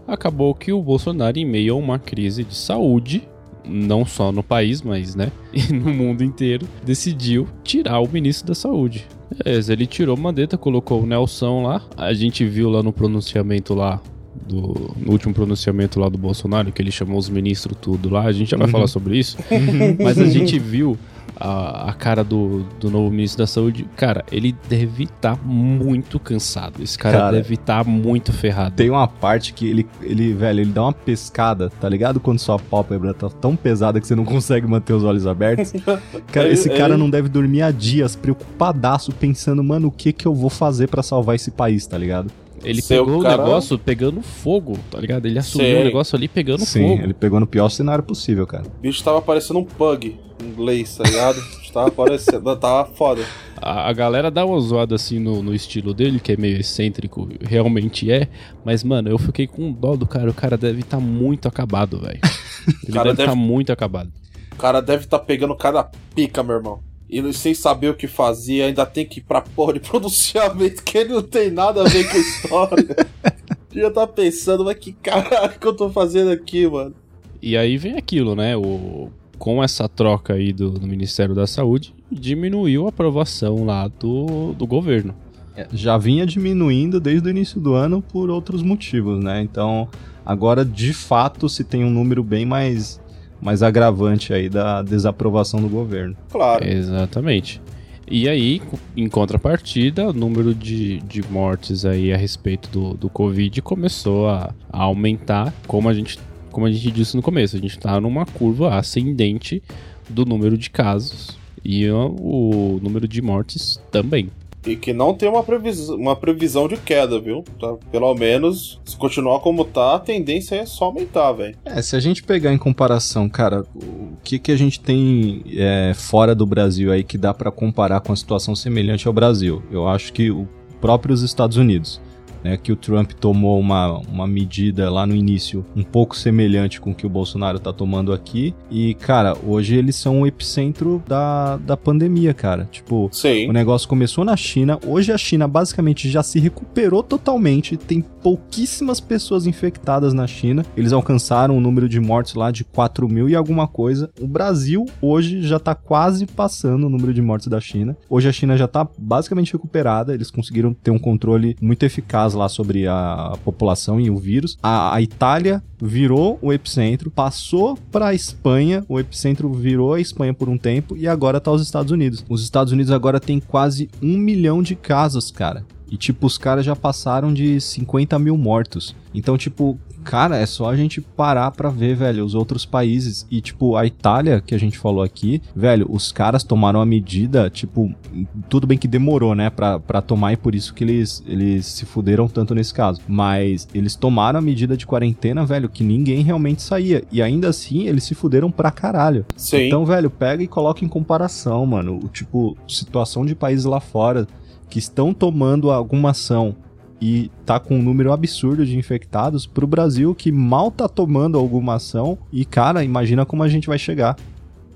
acabou que o Bolsonaro, em meio a uma crise de saúde, não só no país, mas né, e no mundo inteiro, decidiu tirar o ministro da saúde. Beleza, ele tirou o Mandetta, colocou o Nelson lá. A gente viu lá no pronunciamento lá. Do, no último pronunciamento lá do Bolsonaro, que ele chamou os ministros tudo lá, a gente já vai falar sobre isso. Mas a gente viu a, a cara do, do novo ministro da saúde. Cara, ele deve estar muito cansado. Esse cara, Cara, deve estar muito ferrado. Tem uma parte que ele, ele, velho, ele dá uma pescada, tá ligado? Quando sua pálpebra tá tão pesada que você não consegue manter os olhos abertos. Cara, esse cara não deve dormir há dias, preocupadaço, pensando, mano, o que que eu vou fazer pra salvar esse país, tá ligado? Ele Seu pegou cara- o negócio pegando fogo, tá ligado? Ele assumiu Sei. o negócio ali pegando Sim, fogo. ele pegou no pior cenário possível, cara. O bicho tava parecendo um pug em inglês, tá ligado? tava parecendo, tava foda. A, a galera dá uma zoada assim no, no estilo dele, que é meio excêntrico, realmente é. Mas, mano, eu fiquei com dó do cara. O cara deve estar muito acabado, velho. Ele Cara, deve estar deve- muito acabado. O cara deve estar pegando cada pica, meu irmão. E sem saber o que fazia, ainda tem que ir pra porra de pronunciamento que ele não tem nada a ver com a história. Já tá pensando, mas que caralho que eu tô fazendo aqui, mano? E aí vem aquilo, né? O, com essa troca aí do, do Ministério da Saúde, diminuiu a aprovação lá do, do governo. Já vinha diminuindo desde o início do ano por outros motivos, né? Então, agora de fato se tem um número bem mais, mais agravante aí da desaprovação do governo. Claro. Exatamente. E aí, em contrapartida, o número de, de mortes aí a respeito do, do Covid começou a, a aumentar, como a, gente, como a gente disse no começo. A gente tá numa curva ascendente do número de casos e o, o número de mortes também. E que não tem uma previsão, uma previsão de queda, viu? Tá? Pelo menos, se continuar como tá, a tendência é só aumentar, velho. É, se a gente pegar em comparação, cara, o que, que a gente tem é, fora do Brasil aí que dá pra comparar com a situação semelhante ao Brasil? Eu acho que o próprios Estados Unidos. Né, que o Trump tomou uma, uma medida lá no início um pouco semelhante com o que o Bolsonaro tá tomando aqui. E, cara, hoje eles são o epicentro da, da pandemia, cara. Tipo, Sim. o negócio começou na China, hoje a China basicamente já se recuperou totalmente, tem pouquíssimas pessoas infectadas na China, eles alcançaram um número de mortes lá de 4 mil e alguma coisa. O Brasil hoje já tá quase passando o número de mortes da China. Hoje a China já tá basicamente recuperada, eles conseguiram ter um controle muito eficaz lá sobre a população e o vírus. A, a Itália virou o epicentro, passou para a Espanha, o epicentro virou a Espanha por um tempo e agora tá os Estados Unidos. Os Estados Unidos agora tem quase um milhão de casos, cara. E, tipo, os caras já passaram de 50 mil mortos. Então, tipo, cara, é só a gente parar pra ver, velho, os outros países. E, tipo, a Itália, que a gente falou aqui, velho, os caras tomaram a medida, tipo, tudo bem que demorou, né, pra, pra tomar e por isso que eles, eles se fuderam tanto nesse caso. Mas eles tomaram a medida de quarentena, velho, que ninguém realmente saía. E ainda assim, eles se fuderam pra caralho. Sim. Então, velho, pega e coloca em comparação, mano. O, tipo, situação de países lá fora que estão tomando alguma ação e tá com um número absurdo de infectados pro Brasil que mal tá tomando alguma ação e cara, imagina como a gente vai chegar.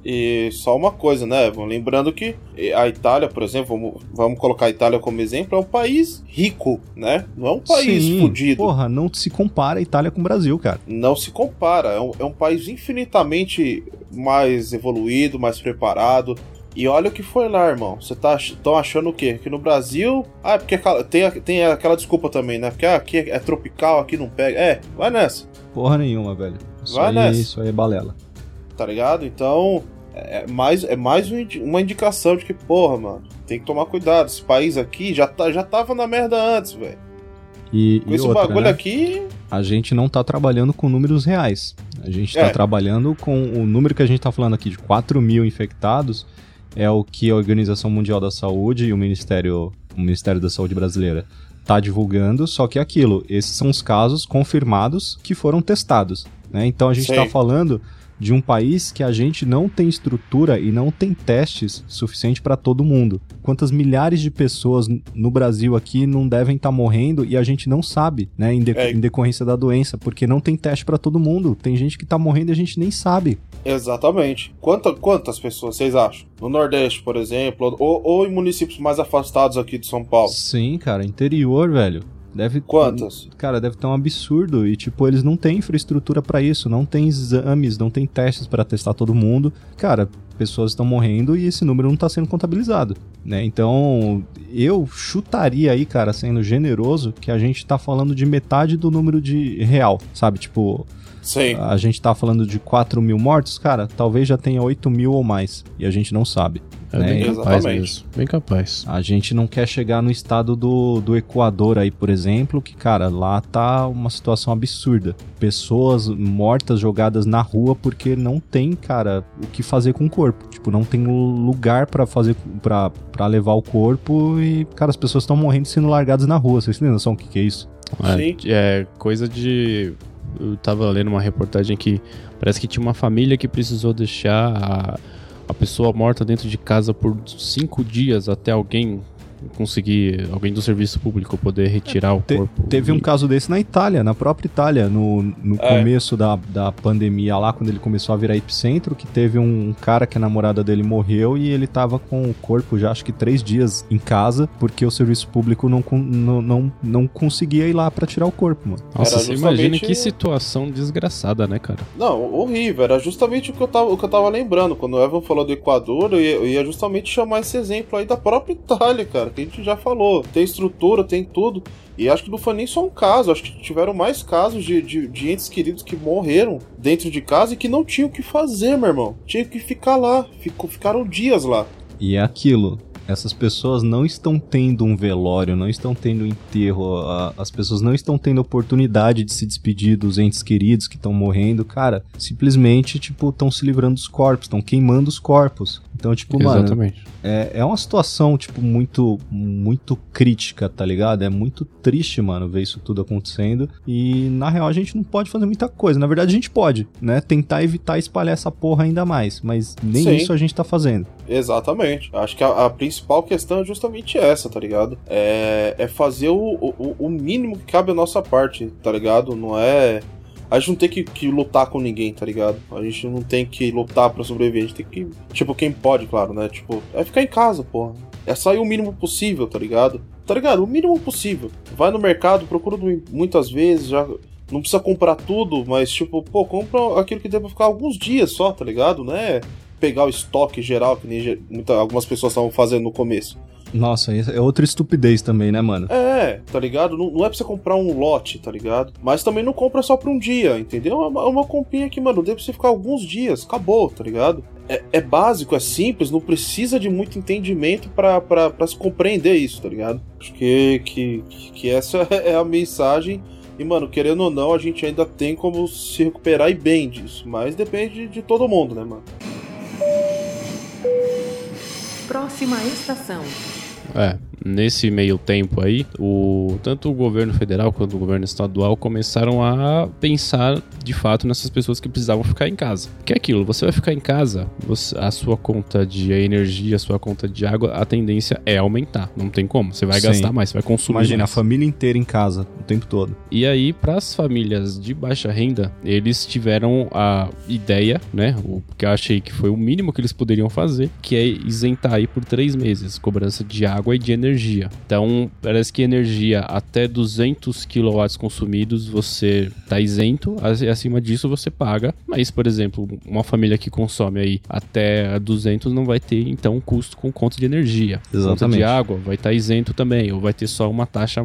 E só uma coisa, né? Lembrando que a Itália, por exemplo, vamos, vamos colocar a Itália como exemplo, é um país rico, né? Não é um país Sim, fudido. Porra, não se compara a Itália com o Brasil, cara. Não se compara. É um, é um país infinitamente mais evoluído, mais preparado. E olha o que foi lá, irmão. Você tá tão achando o quê? Que no Brasil. Ah, é porque tem, tem aquela desculpa também, né? Porque ah, aqui é tropical, aqui não pega. É, vai nessa. Porra nenhuma, velho. Isso Vai aí, nessa. Isso aí é balela. Tá ligado? Então. É mais, é mais um indi- uma indicação de que, porra, mano, tem que tomar cuidado. Esse país aqui já, tá, já tava na merda antes, velho. E, Com e esse outra, bagulho né? aqui. a gente não tá trabalhando com números reais. A gente tá É. trabalhando com o número que a gente tá falando aqui de 4 mil infectados, é o que a Organização Mundial da Saúde e o Ministério, o Ministério da Saúde brasileira tá divulgando, só que é aquilo, esses são os casos confirmados que foram testados, né? Então a gente Sim. tá falando de um país que a gente não tem estrutura e não tem testes suficiente para todo mundo. Quantas milhares de pessoas no Brasil aqui não devem estar morrendo e a gente não sabe, né, em, de- É. em decorrência da doença, porque não tem teste para todo mundo. Tem gente que tá morrendo e a gente nem sabe. Exatamente. Quanta, quantas pessoas vocês acham? No Nordeste, por exemplo, ou, ou em municípios mais afastados aqui de São Paulo? Sim, cara, interior, velho. Deve Quantas? Cara, deve estar um absurdo e tipo, eles não têm infraestrutura pra isso, não tem exames, não tem testes pra testar todo mundo. Cara, pessoas estão morrendo e esse número não tá sendo contabilizado, né? Então, eu chutaria aí, cara, sendo generoso, que a gente tá falando de metade do número de real, sabe? Tipo, Sim. a gente tá falando de 4 mil mortos, cara, talvez já tenha 8 mil ou mais e a gente não sabe. É né? bem capaz Exatamente. mesmo. Bem capaz. A gente não quer chegar no estado do, do Equador aí, por exemplo, que, cara, lá tá uma situação absurda. Pessoas mortas jogadas na rua porque não tem, cara, o que fazer com o corpo. Tipo, não tem lugar pra fazer pra para levar o corpo e, cara, as pessoas estão morrendo sendo largadas na rua. Vocês têm noção do que, que é isso? Sim. É, é coisa de. Eu tava lendo uma reportagem que parece que tinha uma família que precisou deixar a, a pessoa morta dentro de casa por cinco dias até alguém conseguir, alguém do serviço público poder retirar o Te- corpo. Teve um E- caso desse na Itália, na própria Itália, no, no É. começo da, da pandemia lá, quando ele começou a virar epicentro, que teve um cara que a namorada dele morreu e ele tava com o corpo já acho que três dias em casa, porque o serviço público não, não, não, não conseguia ir lá pra tirar o corpo, mano. Nossa, Era você imagina que situação desgraçada, né, cara? Não, horrível. Era justamente o que eu tava, o que eu tava lembrando. Quando o Evan falou do Equador, eu ia, eu ia justamente chamar esse exemplo aí da própria Itália, cara, que a gente já falou. Tem estrutura, tem tudo. E acho que não foi nem só um caso, acho que tiveram mais casos de, de, de entes queridos que morreram dentro de casa e que não tinham o que fazer, meu irmão. Tinha que ficar lá. Ficou, ficaram dias lá. E é aquilo. Essas pessoas não estão tendo um velório, não estão tendo um enterro, a- as pessoas não estão tendo oportunidade de se despedir dos entes queridos que estão morrendo, cara. Simplesmente, tipo, estão se livrando dos corpos, estão queimando os corpos. Então, tipo, mano, Exatamente. é, é uma situação, tipo, muito, muito crítica, tá ligado? É muito triste, mano, ver isso tudo acontecendo. E, na real, a gente não pode fazer muita coisa. Na verdade, a gente pode, né? Tentar evitar espalhar essa porra ainda mais. Mas nem Sim. isso a gente tá fazendo. Exatamente. Acho que a, a principal questão é justamente essa, tá ligado? É, é fazer o, o, o mínimo que cabe a nossa parte, tá ligado? Não é. A gente não tem que, que lutar com ninguém, tá ligado? A gente não tem que lutar pra sobreviver. A gente tem que. Tipo, quem pode, claro, né? Tipo, é ficar em casa, porra. É sair o mínimo possível, tá ligado? Tá ligado? O mínimo possível. Vai no mercado, procura mu- muitas vezes, já. Não precisa comprar tudo, mas tipo, pô, compra aquilo que pra ficar alguns dias só, tá ligado? Né? pegar o estoque geral, que nem muita- algumas pessoas estavam fazendo no começo. Nossa, é outra estupidez também, né, mano? É, tá ligado? Não, não é pra você comprar um lote, tá ligado? Mas também não compra só pra um dia, entendeu? É uma, é uma comprinha que, mano, deve pra você ficar alguns dias, acabou, tá ligado? É, é, básico, é simples, não precisa de muito entendimento para se compreender isso, tá ligado? Acho que, que, que essa é a mensagem. E, mano, querendo ou não, a gente ainda tem como se recuperar e bem disso. Mas depende de todo mundo, né, mano? Próxima estação. É, nesse meio tempo aí, o, tanto o governo federal quanto o governo estadual começaram a pensar de fato nessas pessoas que precisavam ficar em casa. Que é aquilo, você vai ficar em casa, você, a sua conta de energia, a sua conta de água, a tendência é aumentar. Não tem como. Você vai Sim. gastar mais, você vai consumir Imagina, mais. a família inteira em casa o tempo todo. E aí, para as famílias de baixa renda, eles tiveram a ideia, né? O que eu achei que foi o mínimo que eles poderiam fazer, que é isentar aí por três meses cobrança de água e de energia. Então, parece que energia até 200 kW consumidos você tá isento, acima disso você paga. Mas, por exemplo, uma família que consome aí até 200 não vai ter então custo com conta de energia. Exatamente. Conta de água vai estar tá isento também, ou vai ter só uma taxa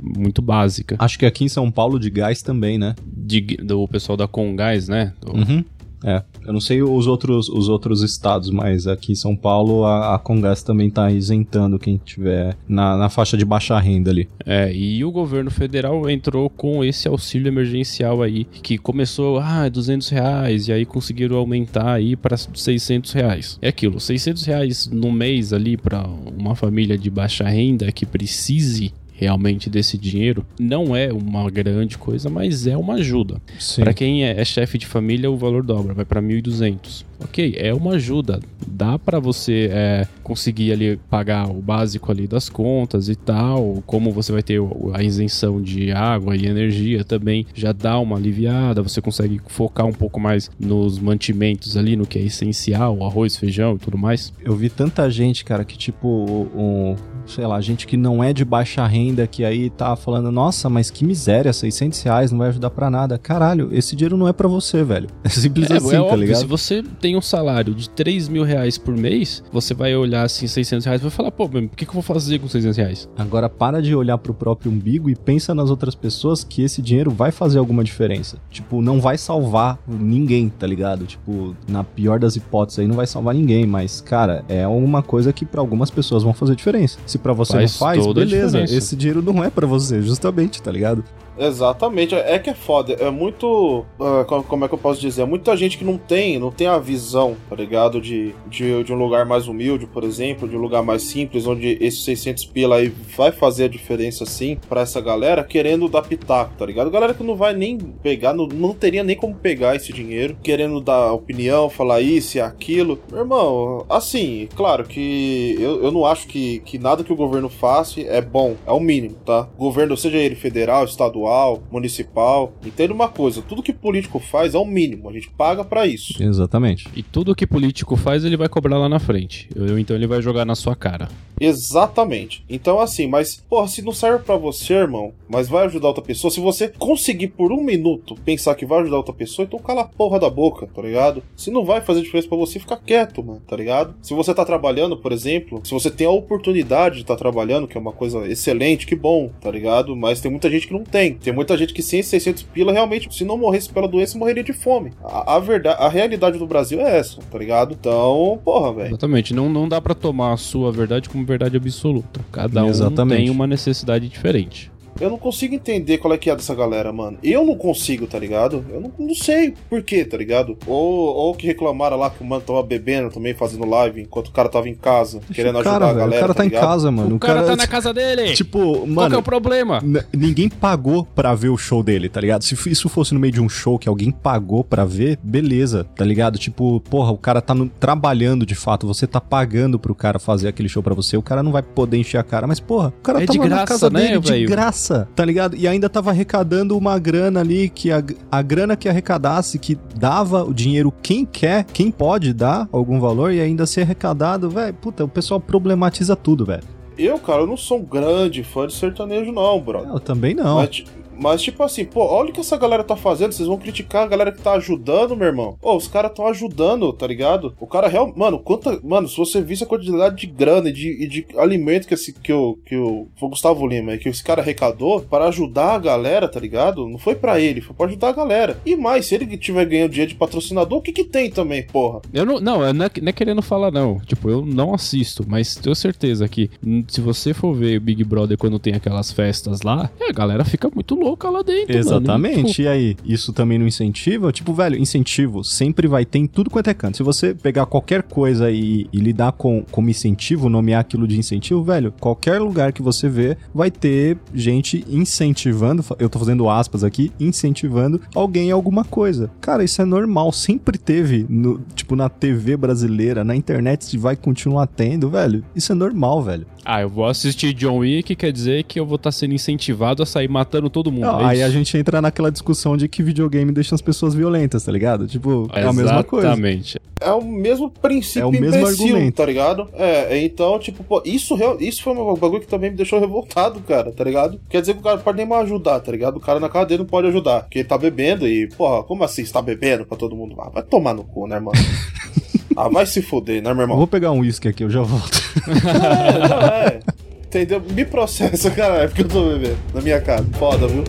muito básica. Acho que aqui em São Paulo de gás também, né? De, do pessoal da Congás, né? Do, uhum. É, eu não sei os outros, os outros estados, mas aqui em São Paulo a, a Congás também está isentando quem tiver na, na faixa de baixa renda ali. É, e o governo federal entrou com esse auxílio emergencial aí, que começou, ah, 200 reais, e aí conseguiram aumentar aí para 600 reais. É aquilo, 600 reais no mês ali para uma família de baixa renda que precise realmente desse dinheiro não é uma grande coisa, mas é uma ajuda. Para quem é, é chefe de família, o valor dobra, vai para 1.200. Ok, é uma ajuda. Dá para você é, conseguir ali pagar o básico ali das contas e tal. Como você vai ter a isenção de água e energia também, já dá uma aliviada. Você consegue focar um pouco mais nos mantimentos ali, no que é essencial, arroz, feijão e tudo mais. Eu vi tanta gente, cara, que tipo um, sei lá, gente que não é de baixa renda, que aí tá falando, nossa, mas que miséria, 600 reais não vai ajudar para nada. Caralho, esse dinheiro não é para você, velho. É simples é, assim, é tá óbvio, ligado? Se você tem um salário de 3 mil reais por mês, você vai olhar assim, 600 reais e vai falar, pô, o que, que eu vou fazer com 600 reais? Agora para de olhar pro próprio umbigo e pensa nas outras pessoas que esse dinheiro vai fazer alguma diferença. Tipo, não vai salvar ninguém, tá ligado? Tipo, na pior das hipóteses aí, não vai salvar ninguém, mas, cara, é alguma coisa que para algumas pessoas vão fazer diferença. Se para você faz não faz, beleza. Esse dinheiro não é para você, justamente, tá ligado? Exatamente, é que é foda. É muito. Uh, como é que eu posso dizer? É muita gente que não tem, não tem a visão, tá ligado? De, de, de, um lugar mais humilde, por exemplo, de um lugar mais simples, onde esses 600 pila aí vai fazer a diferença sim para essa galera, querendo dar pitaco, tá ligado? Galera que não vai nem pegar, não, não teria nem como pegar esse dinheiro, querendo dar opinião, falar isso e aquilo. Meu irmão, assim, claro que eu, eu não acho que, que nada que o governo faça é bom, é o mínimo, tá? governo, seja ele federal, estadual, estadual, municipal. Entenda uma coisa, tudo que político faz é o mínimo, a gente paga para isso. Exatamente. E tudo que político faz, ele vai cobrar lá na frente. Então ele vai jogar na sua cara. Exatamente. Então, assim, mas, porra, se não serve para você, irmão, mas vai ajudar outra pessoa, se você conseguir por um minuto pensar que vai ajudar outra pessoa, então cala a porra da boca, tá ligado? Se não vai fazer diferença para você, fica quieto, mano, tá ligado? Se você tá trabalhando, por exemplo, se você tem a oportunidade de estar tá trabalhando, que é uma coisa excelente, que bom, tá ligado? Mas tem muita gente que não tem. Tem muita gente que sem esses 600 pila, realmente, se não morresse pela doença, morreria de fome. A, a verdade, a realidade do Brasil é essa, tá ligado? Então, porra, velho. Exatamente. Não, não dá para tomar a sua verdade como verdade absoluta. Cada um Exatamente. tem uma necessidade diferente. Eu não consigo entender qual é que é dessa galera, mano. Eu não consigo, tá ligado? Eu não, não sei por quê, tá ligado? Ou, ou que reclamaram lá que o mano tava bebendo também, fazendo live, enquanto o cara tava em casa, querendo ajudar cara, a galera. O cara tá, tá em casa, mano. O, o cara, cara, tá na casa dele. Tipo, mano. Qual que é o problema? Ninguém pagou pra ver o show dele, tá ligado? Se isso fosse no meio de um show que alguém pagou pra ver, beleza, tá ligado? Tipo, porra, o cara tá no, trabalhando de fato, você tá pagando pro cara fazer aquele show pra você, o cara não vai poder encher a cara, mas porra, o cara é tava de graça, na casa né, dele véio? de graça, tá ligado? E ainda tava arrecadando uma grana ali, que a, a grana que arrecadasse, que dava o dinheiro quem quer, quem pode dar algum valor e ainda ser arrecadado, velho, puta, o pessoal problematiza tudo, velho. Eu, cara, eu não sou um grande fã de sertanejo, não, bro. Eu também não. Mas, Mas, tipo assim, pô, olha o que essa galera tá fazendo. Vocês vão criticar a galera que tá ajudando, meu irmão. Pô, os caras tão ajudando, tá ligado? O cara real. Mano, quanta. Mano, se você visse a quantidade de grana e de, e de alimento que esse. Que o, que o. Foi o Gustavo Lima, que esse cara arrecadou para ajudar a galera, tá ligado? Não foi para ele, foi pra ajudar a galera. E mais, se ele tiver ganhando dinheiro de patrocinador, o que que tem também, porra? Eu não. Não, não é, não é querendo falar, não. Tipo, eu não assisto, mas tenho certeza que se você for ver Big Brother quando tem aquelas festas lá, a galera fica muito louca lá dentro. Exatamente. Mano. E aí, isso também não incentiva? Tipo, velho, incentivo sempre vai ter em tudo quanto é canto. Se você pegar qualquer coisa e, e lidar com como incentivo, nomear aquilo de incentivo, velho, qualquer lugar que você vê vai ter gente incentivando, eu tô fazendo aspas aqui, incentivando alguém a alguma coisa. Cara, isso é normal, sempre teve, no, tipo, na TV brasileira, na internet, vai continuar tendo, velho. Isso é normal, velho. Ah, eu vou assistir John Wick, quer dizer que eu vou estar tá sendo incentivado a sair matando todo mundo. Não, é aí a gente entra naquela discussão de que videogame deixa as pessoas violentas, tá ligado? Tipo, é, é a mesma coisa. Exatamente. É o mesmo princípio é o mesmo imbecil, argumento. tá ligado? É, então, tipo, pô, isso, isso foi um bagulho que também me deixou revoltado, cara, tá ligado? Quer dizer que o cara pode nem mais ajudar, tá ligado? O cara na casa dele não pode ajudar, porque ele tá bebendo e, porra, como assim você tá bebendo pra todo mundo? Ah, vai tomar no cu, né, mano? ah, vai se fuder, né, meu irmão? vou pegar um uísque aqui, eu já volto. é, não, é. Entendeu? Me processa, cara, é porque eu tô bebendo na minha casa. Foda, viu?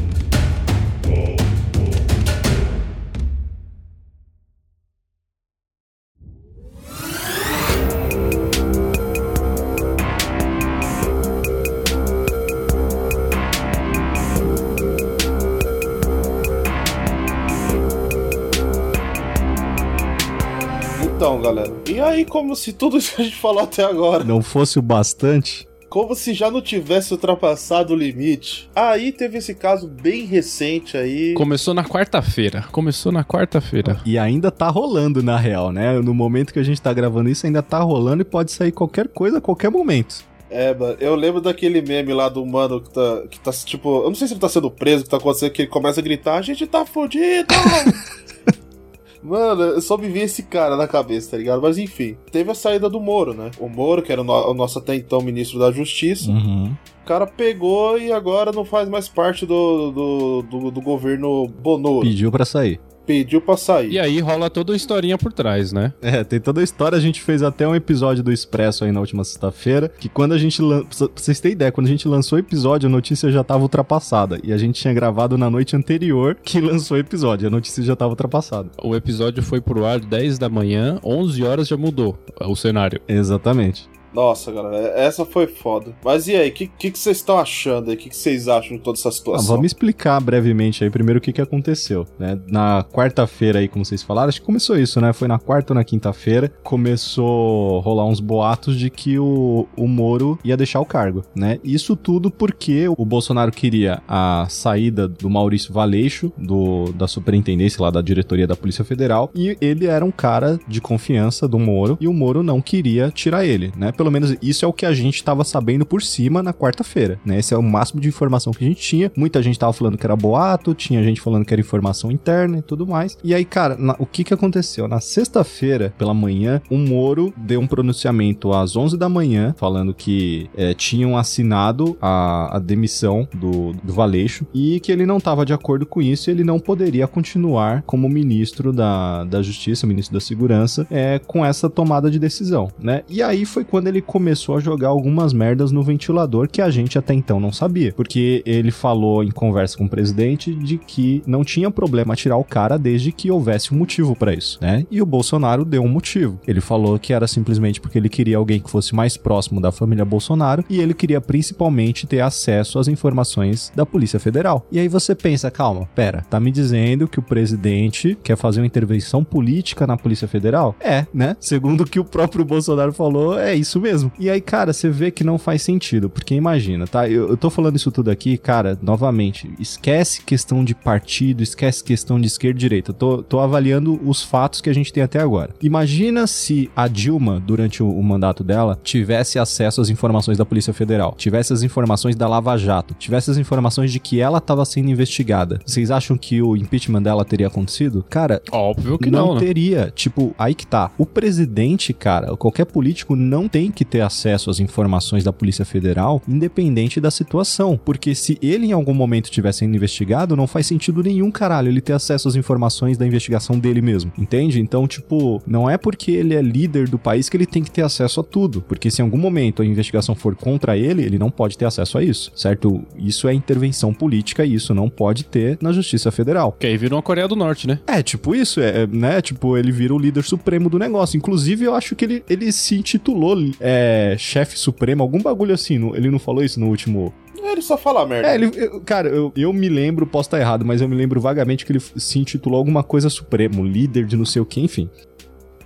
Galera. E aí, como se tudo isso que a gente falou até agora não fosse o bastante, como se já não tivesse ultrapassado o limite. Aí teve esse caso bem recente aí. Começou na quarta-feira. Começou na quarta-feira. E ainda tá rolando, na real, né? No momento que a gente tá gravando isso, ainda tá rolando e pode sair qualquer coisa a qualquer momento. É, mano, eu lembro daquele meme lá do mano que tá, que tá, tipo, eu não sei se ele tá sendo preso, que tá acontecendo, que ele começa a gritar, a gente tá fudido! Mano, eu só me vi esse cara na cabeça, tá ligado? Mas enfim, teve a saída do Moro, né? O Moro, que era o, no o nosso até então ministro da Justiça. Uhum. O cara pegou e agora não faz mais parte do, do, do, do governo Bonoro. Pediu para sair pediu pra sair. E aí rola toda a historinha por trás, né? É, tem toda a história. A gente fez até um episódio do Expresso aí na última sexta-feira. Que quando a gente. Lan... Pra vocês terem ideia, quando a gente lançou o episódio, a notícia já tava ultrapassada. E a gente tinha gravado na noite anterior que lançou o episódio. A notícia já tava ultrapassada. O episódio foi pro ar 10 da manhã, 11 horas já mudou o cenário. Exatamente. Nossa, galera, essa foi foda. Mas e aí, o que, que, vocês estão achando aí? O que, que, vocês acham de toda essa situação? Ah, vamos explicar brevemente aí primeiro o que, que aconteceu, né? Na quarta-feira aí, como vocês falaram, acho que começou isso, né? Foi na quarta ou na quinta-feira, começou a rolar uns boatos de que o, o Moro ia deixar o cargo, né? Isso tudo porque o Bolsonaro queria a saída do Maurício Valeixo, do, da superintendência lá da diretoria da Polícia Federal, e ele era um cara de confiança do Moro, e o Moro não queria tirar ele, né? Pelo menos isso é o que a gente estava sabendo por cima na quarta-feira, né? Esse é o máximo de informação que a gente tinha. Muita gente tava falando que era boato, tinha gente falando que era informação interna e tudo mais. E aí, cara, na, o que que aconteceu? Na sexta-feira, pela manhã, o Moro deu um pronunciamento às 11 da manhã, falando que é, tinham assinado a, a demissão do, do Valeixo e que ele não estava de acordo com isso e ele não poderia continuar como ministro da, da Justiça, ministro da Segurança, é, com essa tomada de decisão, né? E aí foi quando ele ele começou a jogar algumas merdas no ventilador que a gente até então não sabia. Porque ele falou em conversa com o presidente de que não tinha problema tirar o cara desde que houvesse um motivo para isso, né? E o Bolsonaro deu um motivo. Ele falou que era simplesmente porque ele queria alguém que fosse mais próximo da família Bolsonaro e ele queria principalmente ter acesso às informações da Polícia Federal. E aí você pensa, calma, pera, tá me dizendo que o presidente quer fazer uma intervenção política na Polícia Federal? É, né? Segundo o que o próprio Bolsonaro falou, é isso mesmo. E aí, cara, você vê que não faz sentido, porque imagina, tá? Eu, eu tô falando isso tudo aqui, cara, novamente, esquece questão de partido, esquece questão de esquerda e direita. Eu tô, tô avaliando os fatos que a gente tem até agora. Imagina se a Dilma, durante o, o mandato dela, tivesse acesso às informações da Polícia Federal, tivesse as informações da Lava Jato, tivesse as informações de que ela estava sendo investigada. Vocês acham que o impeachment dela teria acontecido? Cara, óbvio que não. Não né? teria. Tipo, aí que tá. O presidente, cara, qualquer político não tem tem que ter acesso às informações da Polícia Federal, independente da situação. Porque se ele em algum momento estiver sendo investigado, não faz sentido nenhum, caralho, ele ter acesso às informações da investigação dele mesmo. Entende? Então, tipo, não é porque ele é líder do país que ele tem que ter acesso a tudo. Porque se em algum momento a investigação for contra ele, ele não pode ter acesso a isso, certo? Isso é intervenção política e isso não pode ter na Justiça Federal. Que aí virou a Coreia do Norte, né? É, tipo isso, é, né? Tipo, ele vira o líder supremo do negócio. Inclusive, eu acho que ele, ele se intitulou é, chefe supremo, algum bagulho assim. ele não falou isso no último. Ele só fala merda. É, ele, eu- cara, eu, eu me lembro, posso estar errado, mas eu me lembro vagamente que ele se intitulou alguma coisa supremo, líder de não sei o que, enfim.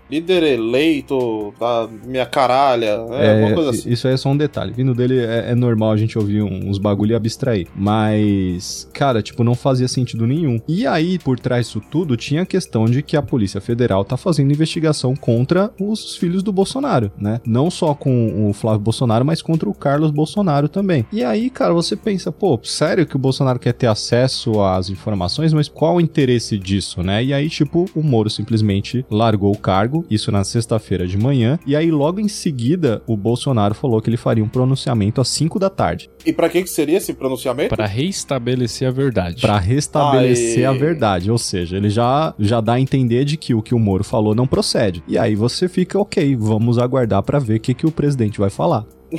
Líder eleito da minha caralha. É, coisa assim. Isso aí é só um detalhe. Vindo dele é, é normal a gente ouvir uns bagulho e abstrair. Mas, cara, tipo, não fazia sentido nenhum. E aí, por trás disso tudo, tinha a questão de que a Polícia Federal tá fazendo investigação contra os filhos do Bolsonaro, né? Não só com o Flávio Bolsonaro, mas contra o Carlos Bolsonaro também. E aí, cara, você pensa, pô, sério que o Bolsonaro quer ter acesso às informações, mas qual o interesse disso, né? E aí, tipo, o Moro simplesmente largou o cargo, isso na sexta-feira de manhã, e aí logo em seguida o Bolsonaro falou que ele faria um pronunciamento às 5 da tarde, E pra que que seria esse pronunciamento? Pra reestabelecer a verdade. Pra restabelecer Aê. a verdade, ou seja, ele já já dá a entender de que o que o Moro falou não procede. E aí você fica, OK, vamos aguardar pra ver o que que o presidente vai falar.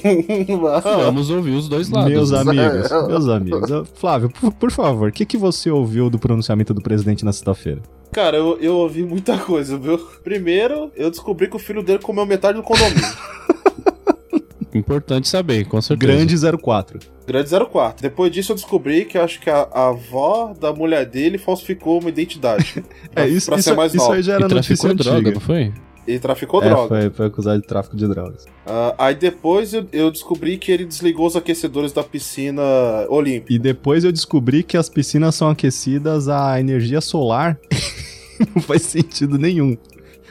Vamos ouvir os dois lados. Meus amigos, meus amigos. Flávio, por, por favor, o que, que você ouviu do pronunciamento do presidente na sexta-feira? Cara, eu, eu ouvi muita coisa, viu? Primeiro, eu descobri que o filho dele comeu metade do condomínio. Importante saber, com certeza. Grande 04. Grande 04. Depois disso, eu descobri que acho que a, a avó da mulher dele falsificou uma identidade. É, isso, pra isso, ser mais isso nova. aí já E era notícia traficou droga, antiga. não foi? E traficou É, droga. foi, foi acusado de tráfico de drogas. Ah, aí depois eu, eu descobri que ele desligou os aquecedores da piscina olímpica. E depois eu descobri que as piscinas são aquecidas a energia solar. Não faz sentido nenhum.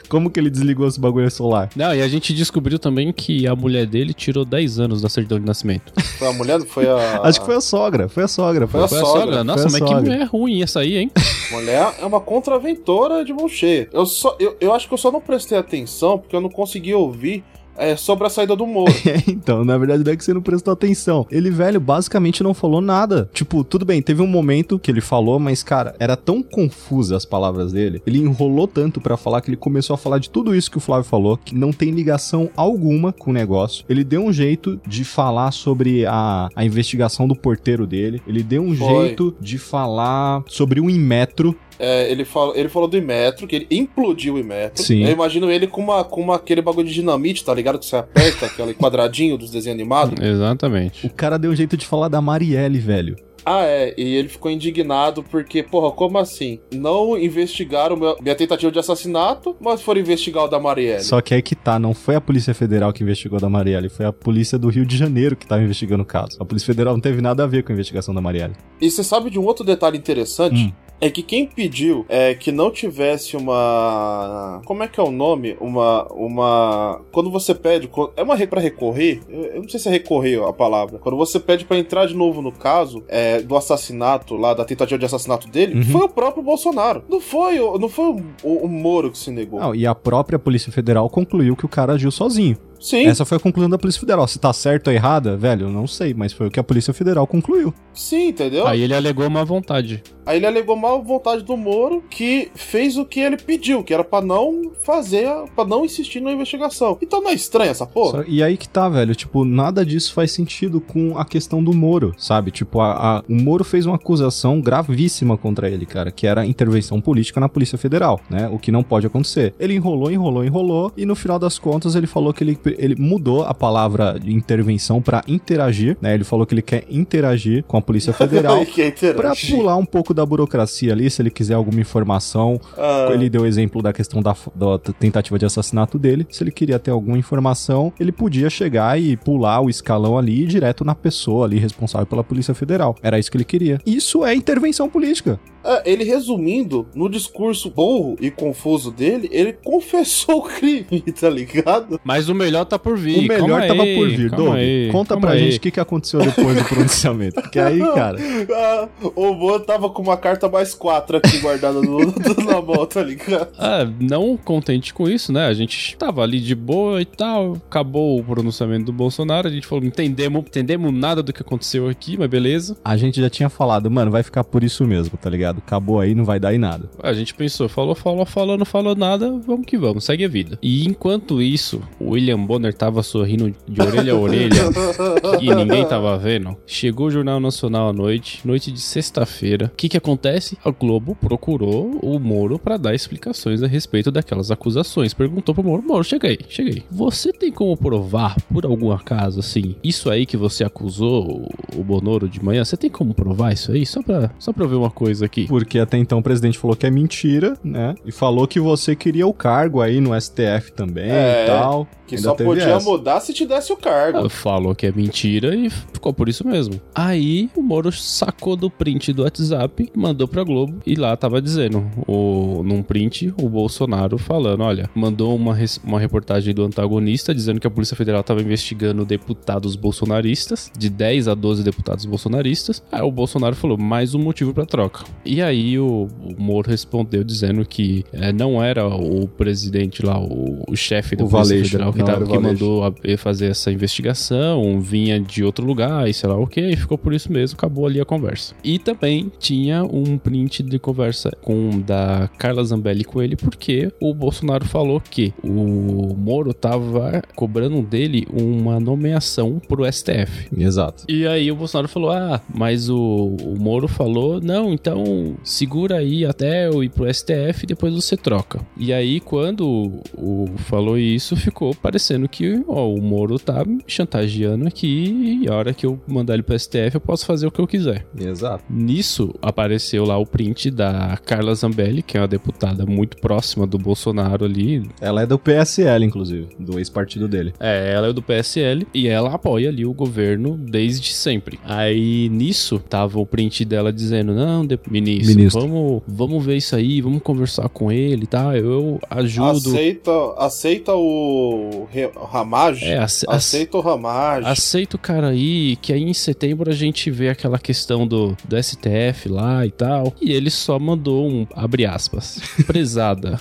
Como que ele desligou esse bagulho solar? Não, e a gente descobriu também que a mulher dele tirou 10 anos da certidão de nascimento. Foi a mulher? Foi a. Acho que foi a sogra, foi a sogra. Foi pô. a Foi a sogra, sogra? Nossa, foi a mas sogra. que mulher ruim essa aí, hein? Mulher é uma contraventora de mão cheia. Eu, só, eu, eu acho que eu só não prestei atenção porque eu não consegui ouvir é, sobre a saída do Moro. Então, na verdade não é que você não prestou atenção. Ele, velho, basicamente não falou nada. Tipo, tudo bem, teve um momento que ele falou, mas, cara, era tão confusa as palavras dele. Ele enrolou tanto pra falar que ele começou a falar de tudo isso que o Flávio falou, que não tem ligação alguma com o negócio. Ele deu um jeito de falar sobre a, a investigação do porteiro dele. Ele deu um Foi. jeito de falar sobre o Inmetro. É, ele, falou, ele falou do Imetro, que ele implodiu o Imetro. Sim. Eu imagino ele com, uma, com uma, aquele bagulho de dinamite, tá ligado? Que você aperta, aquele quadradinho dos desenhos animados. Exatamente. O cara deu um jeito de falar da Marielle, velho. Ah, é. E ele ficou indignado porque, porra, como assim? Não investigaram meu- minha tentativa de assassinato, mas foram investigar o da Marielle. Só que aí que tá, não foi a Polícia Federal que investigou da Marielle, foi a Polícia do Rio de Janeiro que tava investigando o caso. A Polícia Federal não teve nada a ver com a investigação da Marielle. E você sabe de um outro detalhe interessante? Hum. É que quem pediu é que não tivesse uma. Como é que é o nome? Uma. Uma. Quando você pede. É uma pra recorrer? Eu não sei se é recorrer a palavra. Quando você pede pra entrar de novo no caso é, do assassinato, lá, da tentativa de assassinato dele, Uhum. foi o próprio Bolsonaro. Não foi, não foi o, o- o Moro que se negou. Não, e a própria Polícia Federal concluiu que o cara agiu sozinho. Sim, Essa foi a conclusão da Polícia Federal. Se tá certo ou errada, velho, não sei, mas foi o que a Polícia Federal concluiu. sim, entendeu? Aí ele alegou má vontade. Aí ele alegou mal vontade do Moro, que fez o que ele pediu, que era pra não fazer, a- pra não insistir na investigação. Então não é estranho essa porra? E aí que tá, velho, tipo, nada disso faz sentido com a questão do Moro, sabe? Tipo, a, a- o Moro fez uma acusação gravíssima contra ele, cara, que era intervenção política na Polícia Federal, né? O que não pode acontecer. Ele enrolou, enrolou, enrolou, e no final das contas ele falou que ele, ele mudou a palavra de intervenção pra interagir, né? Ele falou que ele quer interagir com a Polícia Federal. interessante. pular um pouco da burocracia ali, se ele quiser alguma informação, Ah, ele deu o exemplo da questão da, da tentativa de assassinato dele. Se ele queria ter alguma informação, ele podia chegar e pular o escalão ali ir direto na pessoa ali responsável pela Polícia Federal. Era isso que ele queria. Isso é intervenção política. É, ele resumindo, no discurso burro e confuso dele, ele confessou o crime, tá ligado? Mas o melhor tá por vir. O melhor calma tava aí, por vir. Doug, aí, conta pra aí. gente o que, que aconteceu depois do pronunciamento. Porque aí, cara, Ah, o Moro tava com uma carta mais quatro aqui guardada no, no- na mão, tá ligado? Ah, não contente com isso, né? A gente tava ali de boa e tal. Acabou o pronunciamento do Bolsonaro. A gente falou, entendemos, entendemos nada do que aconteceu aqui, mas beleza. a gente já tinha falado, mano, vai ficar por isso mesmo, tá ligado? Acabou aí, não vai dar em nada. A gente pensou, falou, falou, falou, não falou nada, vamos que vamos, segue a vida. E enquanto isso, o William Bonner tava sorrindo de orelha a orelha e ninguém tava vendo. Chegou o Jornal Nacional à noite, noite de sexta-feira. O que que acontece? A Globo procurou o Moro pra dar explicações a respeito daquelas acusações. Perguntou pro Moro, Moro, chega aí, chega aí. Você tem como provar, por algum acaso, assim, isso aí que você acusou o Bonoro de manhã, você tem como provar isso aí? Só pra, só pra eu ver uma coisa aqui. Porque até então o presidente falou que é mentira, né? E falou que você queria o cargo aí no STF também É, e tal. Que Ainda só podia essa. mudar se te desse o cargo. Ela falou que é mentira e ficou por isso mesmo. Aí o Moro sacou do print do WhatsApp, mandou pra Globo e lá tava dizendo, o, num print, o Bolsonaro falando, olha, mandou uma, res- uma reportagem do antagonista dizendo que a Polícia Federal tava investigando deputados bolsonaristas, de 10 a 12 deputados bolsonaristas. Aí o Bolsonaro falou, mais um motivo pra troca. E aí o, o Moro respondeu dizendo que eh, não era o presidente lá, o, o chefe da O Polícia Valeixo, Federal que, tava, que mandou a- fazer essa investigação, vinha de outro lugar e sei lá o que, e ficou por isso mesmo, acabou ali a conversa. E também tinha um print de conversa com da Carla Zambelli com ele, porque o Bolsonaro falou que o Moro tava cobrando dele uma nomeação pro STF. Exato. E aí o Bolsonaro falou: Ah, mas o, o Moro falou: Não, então segura aí até eu ir pro STF e depois você troca. E aí, quando o, falou isso, ficou parecendo que ó, o Moro tá me chantageando aqui e a hora que eu mandar ele pro STF eu posso fazer o que eu quiser. Exato. Nisso apareceu lá o print da Carla Zambelli, que é uma deputada muito próxima do Bolsonaro ali, Ela é do PSL, inclusive, do ex-partido dele. é, ela é do PSL e ela apoia ali o governo desde sempre. Aí nisso tava o print dela dizendo: Não, de- ministro, Ministro. Vamos, vamos ver isso aí, vamos conversar com ele, tá? Eu ajudo. Aceita, aceita o Ramage? É, ace- ace- aceita o Ramage. Aceita o cara aí, que aí em setembro a gente vê aquela questão do, do STF lá e tal. E ele só mandou um, abre aspas, prezada,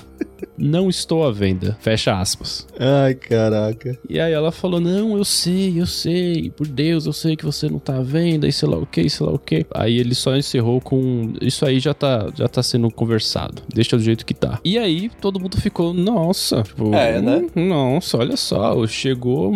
não estou à venda, fecha aspas. Ai, caraca. E aí ela falou: Não, eu sei, eu sei, por Deus, eu sei que você não tá à venda, e sei lá o que, sei lá o que. Aí ele só encerrou com: Isso aí já tá, já tá sendo conversado, deixa do jeito que tá. E aí todo mundo ficou: Nossa, tipo, É, né? hum, Nossa, olha só, chegou,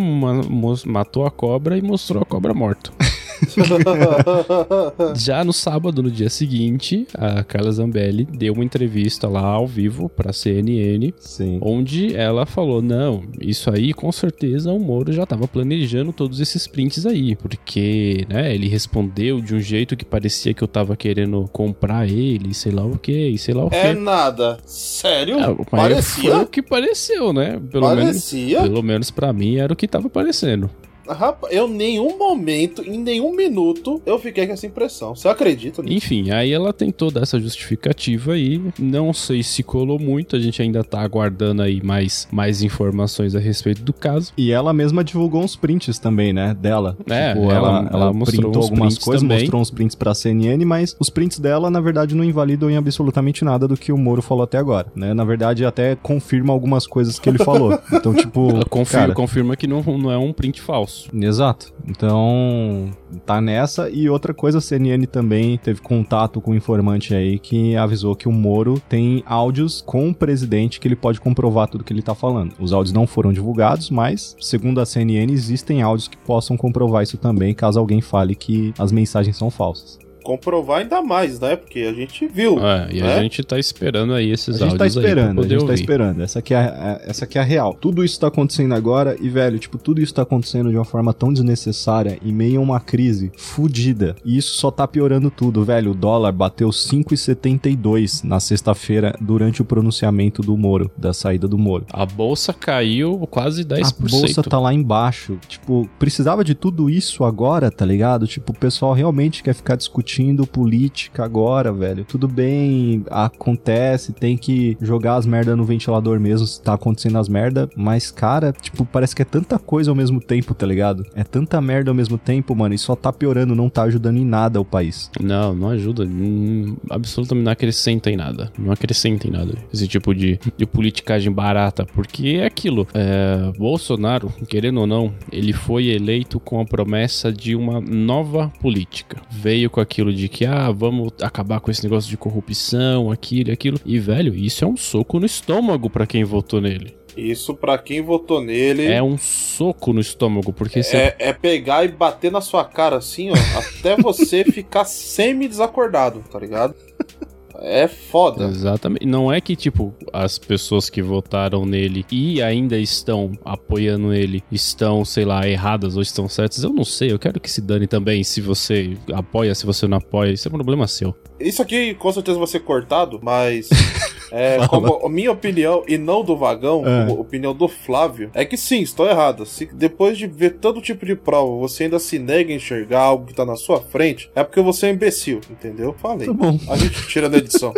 matou a cobra e mostrou a cobra morta. Já no sábado, no dia seguinte, a Carla Zambelli deu uma entrevista lá ao vivo pra CNN, Sim. onde ela falou: não, isso aí com certeza o Moro já tava planejando todos esses prints aí, porque, né, ele respondeu de um jeito que parecia que eu tava querendo comprar ele, sei lá o que, sei lá o que. É nada. Sério? Mas Parecia? Foi o que pareceu, né? Pelo menos, Parecia? pelo menos para mim era o que tava parecendo. Rapaz, eu em nenhum momento, em nenhum minuto, eu fiquei com essa impressão. Você acredita nisso? Enfim, aí ela tentou dar essa justificativa aí. Não sei se colou muito, a gente ainda tá aguardando aí mais, mais informações a respeito do caso. E ela mesma divulgou uns prints também, né? Dela. É, tipo, ela- ela, ela ela, mostrou algumas coisas, também. mostrou uns prints pra CNN, mas os prints dela, na verdade, não invalidam em absolutamente nada do que o Moro falou até agora, né? Na verdade, até confirma algumas coisas que ele falou. Então, tipo, Ela confirma, cara, confirma que não, não é um print falso. Exato. Então, tá nessa. E outra coisa, a CNN também teve contato com um informante aí que avisou que o Moro tem áudios com o presidente que ele pode comprovar tudo que ele tá falando. Os áudios não foram divulgados, mas, segundo a CNN, existem áudios que possam comprovar isso também, caso alguém fale que as mensagens são falsas. Comprovar ainda mais, né? Porque a gente viu. É, e a né? gente tá esperando aí esses A gente tá áudios esperando, a gente tá ouvir. esperando. Essa aqui, é, a- essa aqui é a real. Tudo isso tá acontecendo agora e, velho, tipo, tudo isso tá acontecendo de uma forma tão desnecessária em meio a uma crise fudida. E isso só tá piorando tudo, velho. O dólar bateu 5,72 na sexta-feira durante o pronunciamento do Moro, da saída do Moro. A bolsa caiu quase 10%. A bolsa tá lá embaixo. Tipo, precisava de tudo isso agora, tá ligado? Tipo, o pessoal realmente quer ficar discutindo discutindo política agora, velho. Tudo bem, acontece, tem que jogar as merdas no ventilador mesmo se tá acontecendo as merdas, mas, cara, tipo, parece que é tanta coisa ao mesmo tempo, tá ligado? É tanta merda ao mesmo tempo, mano, e só tá piorando, não tá ajudando em nada o país. Não, não ajuda. Absolutamente não acrescenta em nada. Não acrescenta em nada. Esse tipo de, de politicagem barata. Porque é aquilo. É, Bolsonaro, querendo ou não, ele foi eleito com a promessa de uma nova política. Veio com aquilo de que, ah, vamos acabar com esse negócio de corrupção, aquilo e aquilo. E, velho, isso é um soco no estômago para quem votou nele. Isso, pra quem votou nele. É um soco no estômago, porque você. É, é pegar e bater na sua cara assim, ó, até você ficar semi-desacordado, tá ligado? É foda. Exatamente. Não é que, tipo, as pessoas que votaram nele e ainda estão apoiando ele estão, sei lá, erradas ou estão certas. Eu não sei. Eu quero que se dane também se você apoia, se você não apoia. Isso é um problema seu. Isso aqui com certeza vai ser cortado, mas. É, como a minha opinião, e não do vagão, É. como opinião do Flávio, é que sim, estou errado. Se depois de ver todo tipo de prova, você ainda se nega a enxergar algo que tá na sua frente, é porque você é imbecil, entendeu? Falei. Tá bom. A gente tira da edição.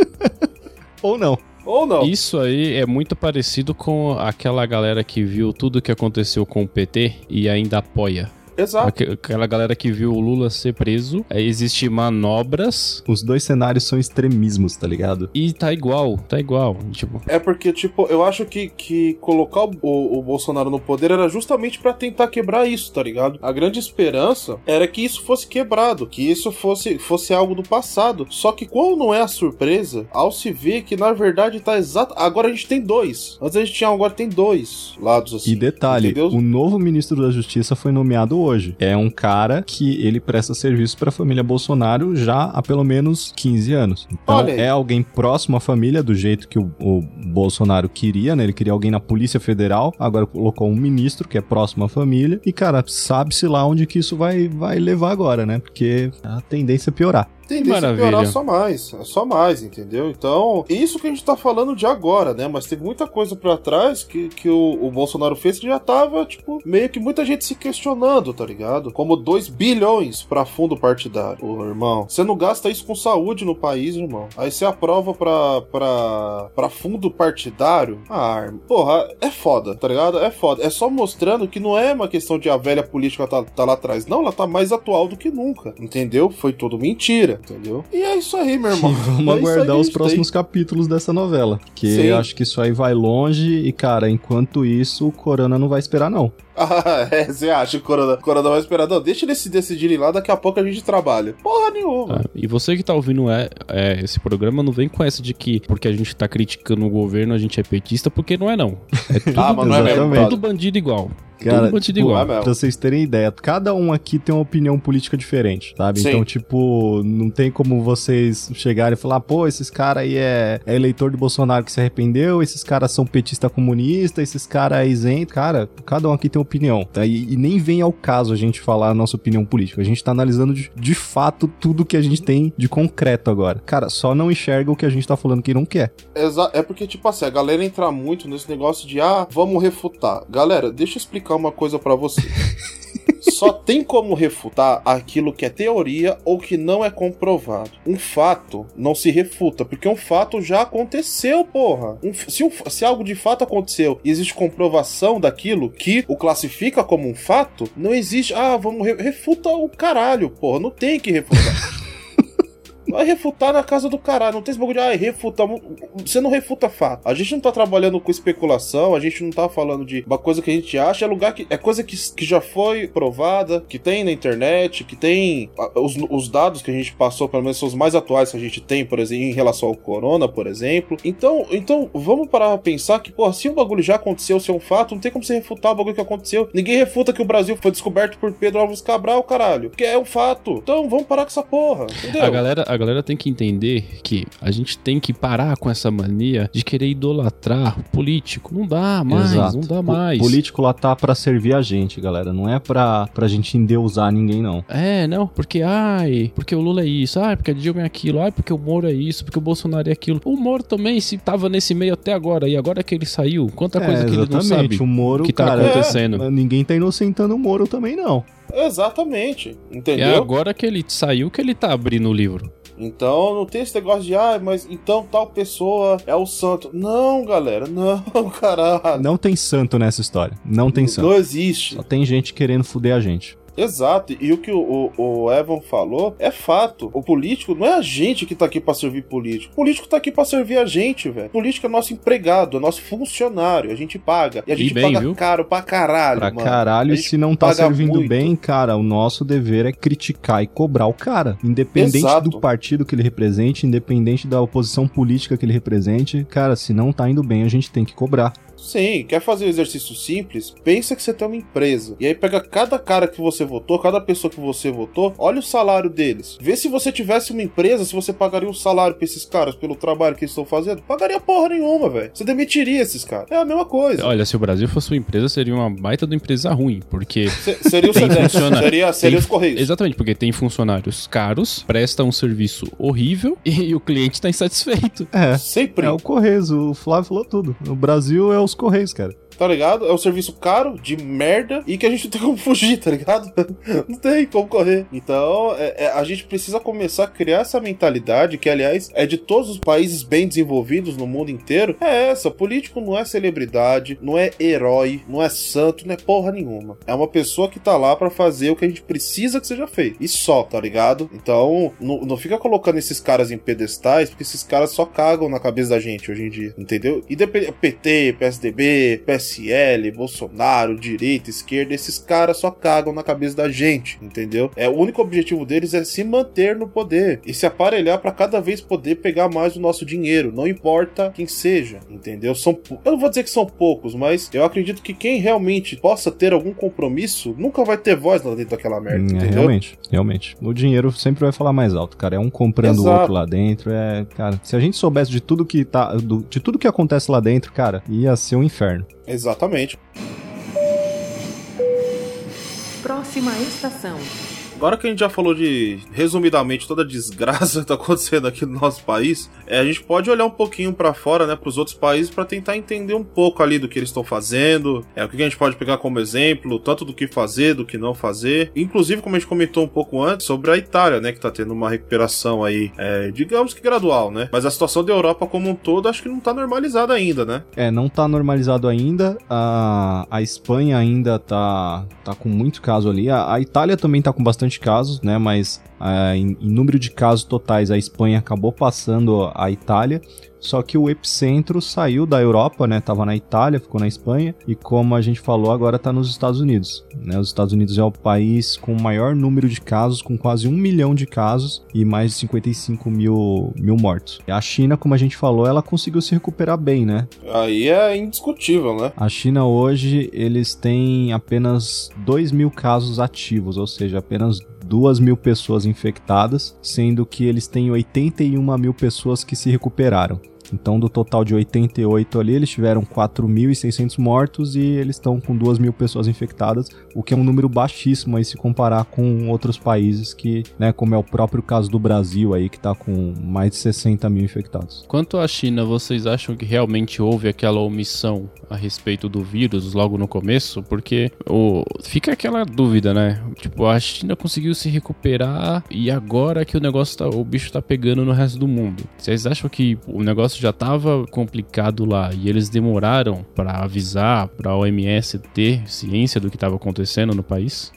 Ou não. Ou não. Isso aí é muito parecido com aquela galera que viu tudo que aconteceu com o PT e ainda apoia. Exato. Aque- Aquela galera que viu o Lula ser preso, é, existe manobras Os dois cenários são extremismos, tá ligado? e tá igual, tá igual. Tipo, É porque, tipo, eu acho que, que colocar o, o Bolsonaro no poder era justamente pra tentar quebrar isso, tá ligado? A grande esperança era que isso fosse quebrado, que isso fosse, fosse algo do passado. Só que qual não é a surpresa ao se ver que na verdade tá exato. Agora a gente tem dois. Antes a gente tinha, um, agora tem dois lados assim. E detalhe, entendeu? o novo ministro da Justiça foi nomeado hoje. É um cara que ele presta serviço pra família Bolsonaro já há pelo menos 15 anos. Então Olha é alguém próximo à família, do jeito que o, o Bolsonaro queria, né? Ele queria alguém na Polícia Federal, agora colocou um ministro que é próximo à família. E, cara, sabe-se lá onde que isso vai, vai levar agora, né? Porque a tendência é piorar. Tendência a Maravilha. piorar só mais, só mais, entendeu? Então, isso que a gente tá falando de agora, né? Mas teve muita coisa pra trás que, que o, o Bolsonaro fez que já tava, tipo, meio que muita gente se questionando, tá ligado? Como 2 bilhões pra fundo partidário, Ô, irmão. Você não gasta isso com saúde no país, irmão. Aí você aprova pra, pra, pra fundo partidário. Ah, porra, é foda, tá ligado? É foda. É só mostrando que não é uma questão de a velha política tá, tá lá atrás. Não, ela tá mais atual do que nunca, entendeu? Foi tudo mentira, entendeu? E é isso aí, meu irmão. E vamos É aguardar os próximos capítulos dessa novela. Que Sim. eu acho que isso aí vai longe e, cara, enquanto isso, o Corona não vai esperar, não. Ah, é, você acha que o Corona, Corona vai esperar? Não, deixa eles se decidirem lá, daqui a pouco a gente trabalha. Porra nenhuma. Ah, e você que tá ouvindo é, é, esse programa, não vem com essa de que porque a gente tá criticando o governo, a gente é petista, porque não é não. É tudo, Ah, mas não é mesmo, tudo bandido igual. Cara, tudo bandido tipo, igual. é. Pra vocês terem ideia, cada um aqui tem uma opinião política diferente, sabe? Sim. Então, tipo, não tem como vocês chegarem e falar, pô, esses caras aí é, é eleitor de Bolsonaro que se arrependeu, esses caras são petista comunista, esses caras é isento. Cara, cada um aqui tem opinião. Tá? E, e nem vem ao caso a gente falar a nossa opinião política. A gente tá analisando de, de fato tudo que a gente tem de concreto agora. Cara, só não enxerga o que a gente tá falando que não quer. Exa- é porque, tipo assim, a galera entra muito nesse negócio de, ah, vamos refutar. Galera, deixa eu explicar uma coisa pra você. Só tem como refutar aquilo que é teoria ou que não é comprovado. Um fato não se refuta, porque um fato já aconteceu, porra. Um se, um se algo de fato aconteceu e existe comprovação daquilo que o classifica como um fato, não existe. Ah, vamos. Re refuta o caralho, porra. Não tem que refutar. Vai refutar na casa do caralho. Não tem esse bagulho de, ah, refutar. Você não refuta fato. A gente não tá trabalhando com especulação, a gente não tá falando de uma coisa que a gente acha, é lugar que. É coisa que, que já foi provada, que tem na internet, que tem. Os, os dados que a gente passou, pelo menos são os mais atuais que a gente tem, por exemplo, em relação ao corona, por exemplo. Então, então vamos parar pra pensar que, pô, se o bagulho já aconteceu, se é um fato, não tem como você refutar o bagulho que aconteceu. Ninguém refuta que o Brasil foi descoberto por Pedro Alves Cabral, caralho. Que é um fato. Então vamos parar com essa porra. Entendeu? A galera, a galera tem que entender que a gente tem que parar com essa mania de querer idolatrar o político. Não dá mais, Exato. não dá O mais. político lá tá pra servir a gente, galera. Não é pra, pra gente endeusar ninguém, não. É, não, porque, ai, porque o Lula é isso, ai, porque a Dilma é aquilo, ai, porque o Moro é isso, porque o Bolsonaro é aquilo. O Moro também, se tava nesse meio até agora, e agora que ele saiu, quanta coisa É, que ele não sabe O Moro, que tá cara, acontecendo. Ninguém tá inocentando o Moro também, não. Exatamente, entendeu? É agora que ele saiu que ele tá abrindo o livro. Então não tem esse negócio de, ah, mas então tal pessoa é o santo. Não, galera, não, caralho. Não tem santo nessa história. Não tem santo. Não existe. Só tem gente querendo fuder a gente. Exato, e o que o, o, o, Evan falou é fato. O político não é a gente que tá aqui para servir político. O político tá aqui para servir a gente, velho. O político é nosso empregado, é nosso funcionário. A gente paga. E a gente e bem, paga viu? caro pra caralho, Pra mano. caralho, e se não tá servindo muito. bem, cara, o nosso dever é criticar e cobrar o cara. Independente Exato. do partido que ele represente, independente da oposição política que ele represente, cara, se não tá indo bem, a gente tem que cobrar. Sim, quer fazer um exercício simples? Pensa que você tem uma empresa. E aí pega cada cara que você votou, cada pessoa que você votou, olha o salário deles. Vê se você tivesse uma empresa, se você pagaria um salário pra esses caras pelo trabalho que eles estão fazendo. Pagaria porra nenhuma, velho. Você demitiria esses caras. É a mesma coisa. Olha, se o Brasil fosse uma empresa, seria uma baita de uma empresa ruim, porque Se- seria o Sedex, funcionário. seria, seria Tem- os Correios. Exatamente, porque tem funcionários caros, presta um serviço horrível e o cliente tá insatisfeito. É. Sempre. É o Correios, o Flávio falou tudo. O Brasil é os Correios, cara. Tá ligado? É um serviço caro, de merda, e que a gente não tem como fugir, tá ligado? Não tem como correr. Então, é- é- a gente precisa começar a criar essa mentalidade, que, aliás, é de todos os países bem desenvolvidos no mundo inteiro. É essa: político não é celebridade, não é herói, não é santo, não é porra nenhuma. É uma pessoa que tá lá pra fazer o que a gente precisa que seja feito. E só, tá ligado? Então, não, fica colocando esses caras em pedestais, porque esses caras só cagam na cabeça da gente hoje em dia, entendeu? Independ- PT, PSDB, PSL, Bolsonaro, direita, esquerda, esses caras só cagam na cabeça da gente, entendeu? É o único objetivo deles é se manter no poder e se aparelhar pra cada vez poder pegar mais o nosso dinheiro, não importa quem seja, entendeu? São, eu não vou dizer que são poucos, mas eu acredito que quem realmente possa ter algum compromisso nunca vai ter voz lá dentro daquela merda, É, entendeu? realmente, realmente. O dinheiro sempre vai falar mais alto, cara. É um comprando o Exato. outro lá dentro. É, cara, se a gente soubesse de tudo que tá. do- de tudo que acontece lá dentro, cara, ia ser um inferno. Exatamente. Próxima estação. Agora que a gente já falou de, resumidamente, toda a desgraça que tá acontecendo aqui no nosso país, é, a gente pode olhar um pouquinho pra fora, né, pros outros países, pra tentar entender um pouco ali do que eles estão fazendo, é, o que a gente pode pegar como exemplo, tanto do que fazer, do que não fazer. Inclusive, como a gente comentou um pouco antes, sobre a Itália, né, que tá tendo uma recuperação aí, é, digamos que gradual, né, mas a situação da Europa como um todo, acho que não tá normalizada ainda, né. É, não tá normalizado ainda. A, a Espanha ainda tá, tá com muito caso ali. A, a Itália também tá com bastante casos, né? Mas ah, em, em número de casos totais, a Espanha acabou passando a Itália. Só que o epicentro saiu da Europa, né? Tava na Itália, ficou na Espanha. E como a gente falou, agora tá nos Estados Unidos. Né? Os Estados Unidos é o país com o maior número de casos, com quase um milhão de casos e mais de 55 mil, mil mortos. E a China, como a gente falou, ela conseguiu se recuperar bem, né? Aí é indiscutível, né. A China hoje, eles têm apenas 2 mil casos ativos, ou seja, apenas 2 mil pessoas infectadas, sendo que eles têm 81 mil pessoas que se recuperaram. Então, do total de 88 ali, eles tiveram 4.600 mortos e eles estão com 2 mil pessoas infectadas, o que é um número baixíssimo aí se comparar com outros países que, né, como é o próprio caso do Brasil aí, que tá com mais de 60 mil infectados. Quanto à China, vocês acham que realmente houve aquela omissão a respeito do vírus logo no começo? Porque o... fica aquela dúvida, né? Tipo, a China conseguiu se recuperar e agora que o negócio tá, o bicho tá pegando no resto do mundo. Vocês acham que o negócio já tava complicado lá e eles demoraram pra avisar pra OMS ter ciência do que tava acontecendo no país?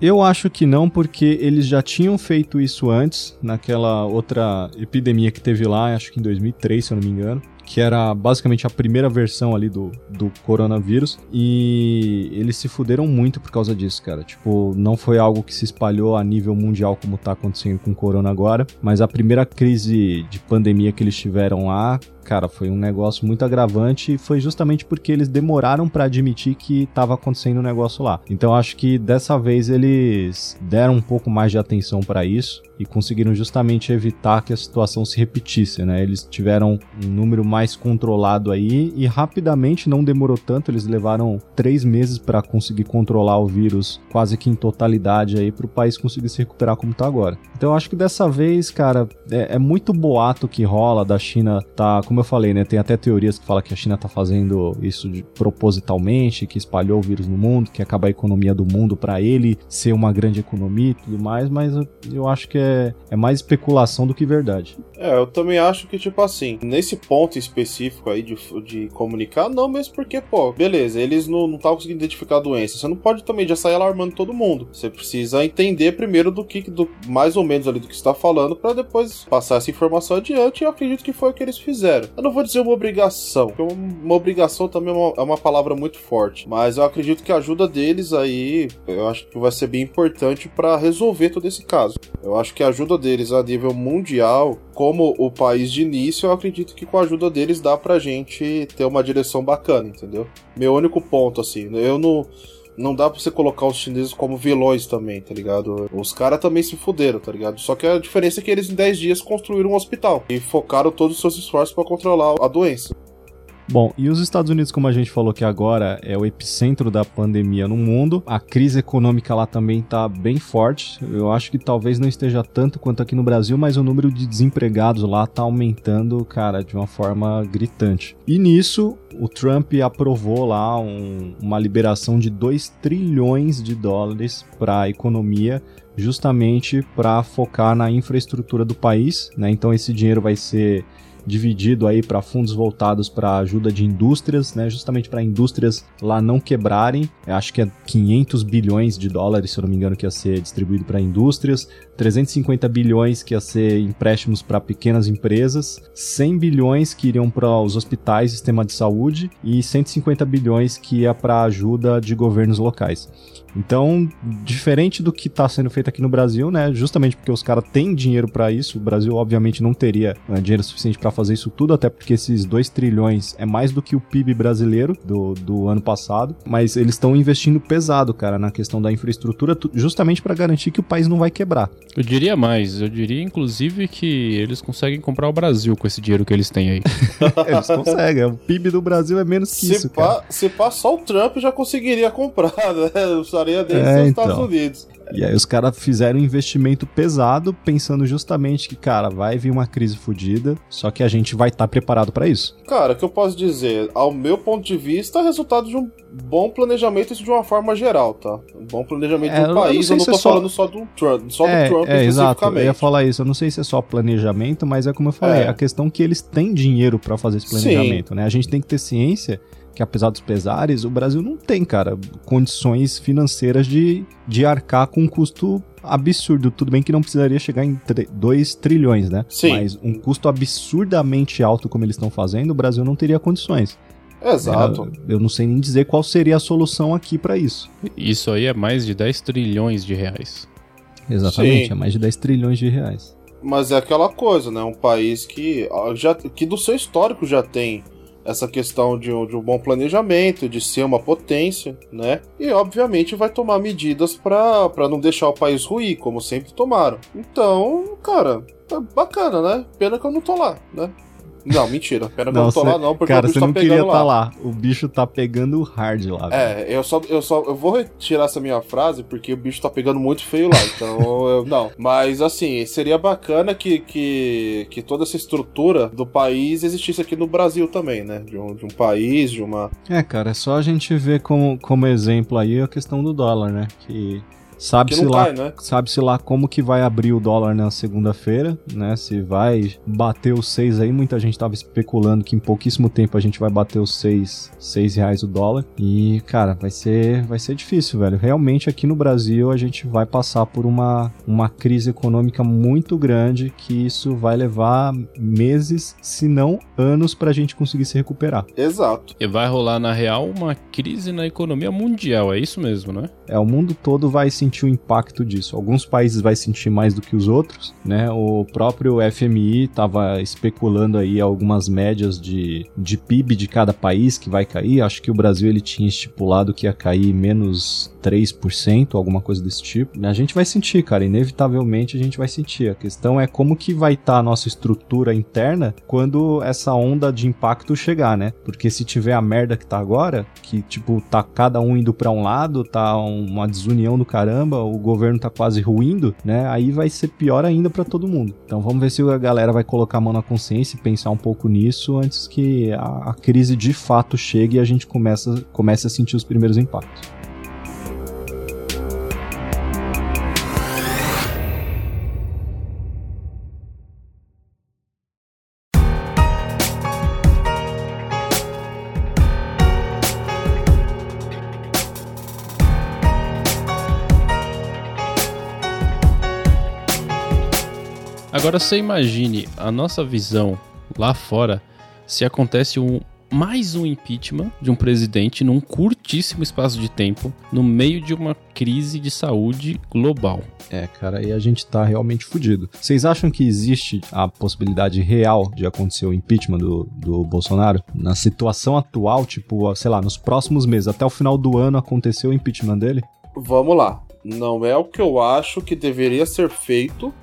Eu acho que não, porque eles já tinham feito isso antes, naquela outra epidemia que teve lá, acho que em 2003, se eu não me engano. Que era basicamente a primeira versão ali do, do coronavírus. E eles se fuderam muito por causa disso, cara. Tipo, não foi algo que se espalhou a nível mundial como tá acontecendo com o corona agora. Mas a primeira crise de pandemia que eles tiveram lá, cara, foi um negócio muito agravante e foi justamente porque eles demoraram pra admitir que tava acontecendo um negócio lá. Então acho que dessa vez eles deram um pouco mais de atenção pra isso e conseguiram justamente evitar que a situação se repetisse, né? Eles tiveram um número mais controlado aí e rapidamente, não demorou tanto, eles levaram três meses pra conseguir controlar o vírus quase que em totalidade aí pro país conseguir se recuperar como tá agora. Então acho que dessa vez, cara, é, é muito boato que rola da China tá, como como eu falei, né, tem até teorias que falam que a China tá fazendo isso de, propositalmente, que espalhou o vírus no mundo, que acaba a economia do mundo para ele ser uma grande economia e tudo mais, mas eu, eu acho que é, é mais especulação do que verdade. É, eu também acho que, tipo assim, nesse ponto específico aí de, de comunicar, não mesmo porque, pô, beleza, eles não estavam conseguindo identificar a doença. Você não pode também já sair alarmando todo mundo. Você precisa entender primeiro do que, do, mais ou menos ali do que está falando, para depois passar essa informação adiante. E eu acredito que foi o que eles fizeram. Eu não vou dizer uma obrigação, porque uma obrigação também é uma, é uma palavra muito forte, mas eu acredito que a ajuda deles aí, eu acho que vai ser bem importante para resolver todo esse caso. Eu acho que a ajuda deles a nível mundial, como o país de início, eu acredito que com a ajuda deles dá pra gente ter uma direção bacana, entendeu? Meu único ponto, assim, eu não não dá pra você colocar os chineses como vilões também, tá ligado? Os caras também se fuderam, tá ligado? Só que a diferença é que eles em 10 dias construíram um hospital e focaram todos os seus esforços para controlar a doença. Bom, e os Estados Unidos, como a gente falou que agora é o epicentro da pandemia no mundo, a crise econômica lá também está bem forte. Eu acho que talvez não esteja tanto quanto aqui no Brasil, mas o número de desempregados lá está aumentando, cara, de uma forma gritante. E nisso, o Trump aprovou lá um, uma liberação de 2 trilhões de dólares para a economia justamente para focar na infraestrutura do país, né? Então esse dinheiro vai ser dividido aí para fundos voltados para ajuda de indústrias, né, justamente para indústrias lá não quebrarem. Eu acho que é 500 bilhões de dólares, se eu não me engano, que ia ser distribuído para indústrias, 350 bilhões que ia ser empréstimos para pequenas empresas, 100 bilhões que iriam para os hospitais, sistema de saúde e 150 bilhões que ia para ajuda de governos locais. Então, diferente do que está sendo feito aqui no Brasil, né? Justamente porque os caras têm dinheiro para isso, o Brasil obviamente não teria né, dinheiro suficiente para fazer isso tudo, até porque esses 2 trilhões é mais do que o PIB brasileiro do, do ano passado, mas eles estão investindo pesado, cara, na questão da infraestrutura, justamente para garantir que o país não vai quebrar. Eu diria mais, eu diria inclusive que eles conseguem comprar o Brasil com esse dinheiro que eles têm aí. eles conseguem, o PIB do Brasil é menos que se isso, pá, cara. Se pá, só o Trump já conseguiria comprar, né? Gostaria deles é, nos então. Estados Unidos. E aí os caras fizeram um investimento pesado, pensando justamente que, cara, vai vir uma crise fodida, só que a gente vai estar tá preparado para isso. Cara, o que eu posso dizer? Ao meu ponto de vista, é resultado de um bom planejamento, isso de uma forma geral, tá? Um bom planejamento é, do país, eu não, eu não tô é falando só do Trump, só é, do Trump é, exato, eu ia falar isso, eu não sei se é só planejamento, mas é como eu falei, é. a questão que eles têm dinheiro para fazer esse planejamento, Sim. né? A gente tem que ter ciência que apesar dos pesares, o Brasil não tem, cara, condições financeiras de, de arcar com um custo absurdo. Tudo bem que não precisaria chegar em 2 trilhões, né? Sim. Mas um custo absurdamente alto como eles estão fazendo, o Brasil não teria condições. Exato. Eu, eu não sei nem dizer qual seria a solução aqui para isso. Isso aí é mais de 10 trilhões de reais. Exatamente, Sim. é mais de 10 trilhões de reais. Mas é aquela coisa, né? Um país que já que do seu histórico já tem essa questão de um, de um bom planejamento, de ser uma potência, né? E obviamente vai tomar medidas para não deixar o país ruir, como sempre tomaram. Então, cara, é bacana, né? Pena que eu não tô lá, né? Não, mentira. Que não, eu não tô cê, lá, não, porque cara, o bicho você tá não queria estar tá lá. O bicho tá pegando hard lá. É, eu só, eu só eu vou retirar essa minha frase porque o bicho tá pegando muito feio lá. Então, eu, não. Mas assim, seria bacana que, que, que toda essa estrutura do país existisse aqui no Brasil também, né? De um, de um país, de uma. É, cara, é só a gente ver como, como exemplo aí a questão do dólar, né? Que Sabe-se lá, cai, né? sabe-se lá como que vai abrir o dólar na segunda-feira, né? Se vai bater os seis aí, muita gente estava especulando que em pouquíssimo tempo a gente vai bater os seis, seis reais o dólar. E, cara, vai ser, vai ser difícil, velho. Realmente aqui no Brasil a gente vai passar por uma, uma crise econômica muito grande que isso vai levar meses, se não anos, para a gente conseguir se recuperar. Exato. E vai rolar, na real, uma crise na economia mundial, é isso mesmo, né? É, o mundo todo vai se sentir o impacto disso. Alguns países vai sentir mais do que os outros, né? O próprio FMI estava especulando aí algumas médias de, de PIB de cada país que vai cair. Acho que o Brasil ele tinha estipulado que ia cair menos 3%, alguma coisa desse tipo. A gente vai sentir, cara, inevitavelmente a gente vai sentir. A questão é como que vai estar tá a nossa estrutura interna quando essa onda de impacto chegar, né? Porque se tiver a merda que tá agora, que tipo tá cada um indo para um lado, tá uma desunião do caramba, caramba, o governo tá quase ruindo, né? Aí vai ser pior ainda para todo mundo. Então vamos ver se a galera vai colocar a mão na consciência e pensar um pouco nisso antes que a, a crise de fato chegue e a gente começa, comece a sentir os primeiros impactos. Agora você imagine a nossa visão lá fora se acontece um mais um impeachment de um presidente num curtíssimo espaço de tempo, no meio de uma crise de saúde global. É, cara, e a gente tá realmente fudido. Vocês acham que existe a possibilidade real de acontecer o impeachment do, do Bolsonaro? Na situação atual, tipo, sei lá, nos próximos meses, até o final do ano, aconteceu o impeachment dele? Vamos lá. Não é o que eu acho que deveria ser feito,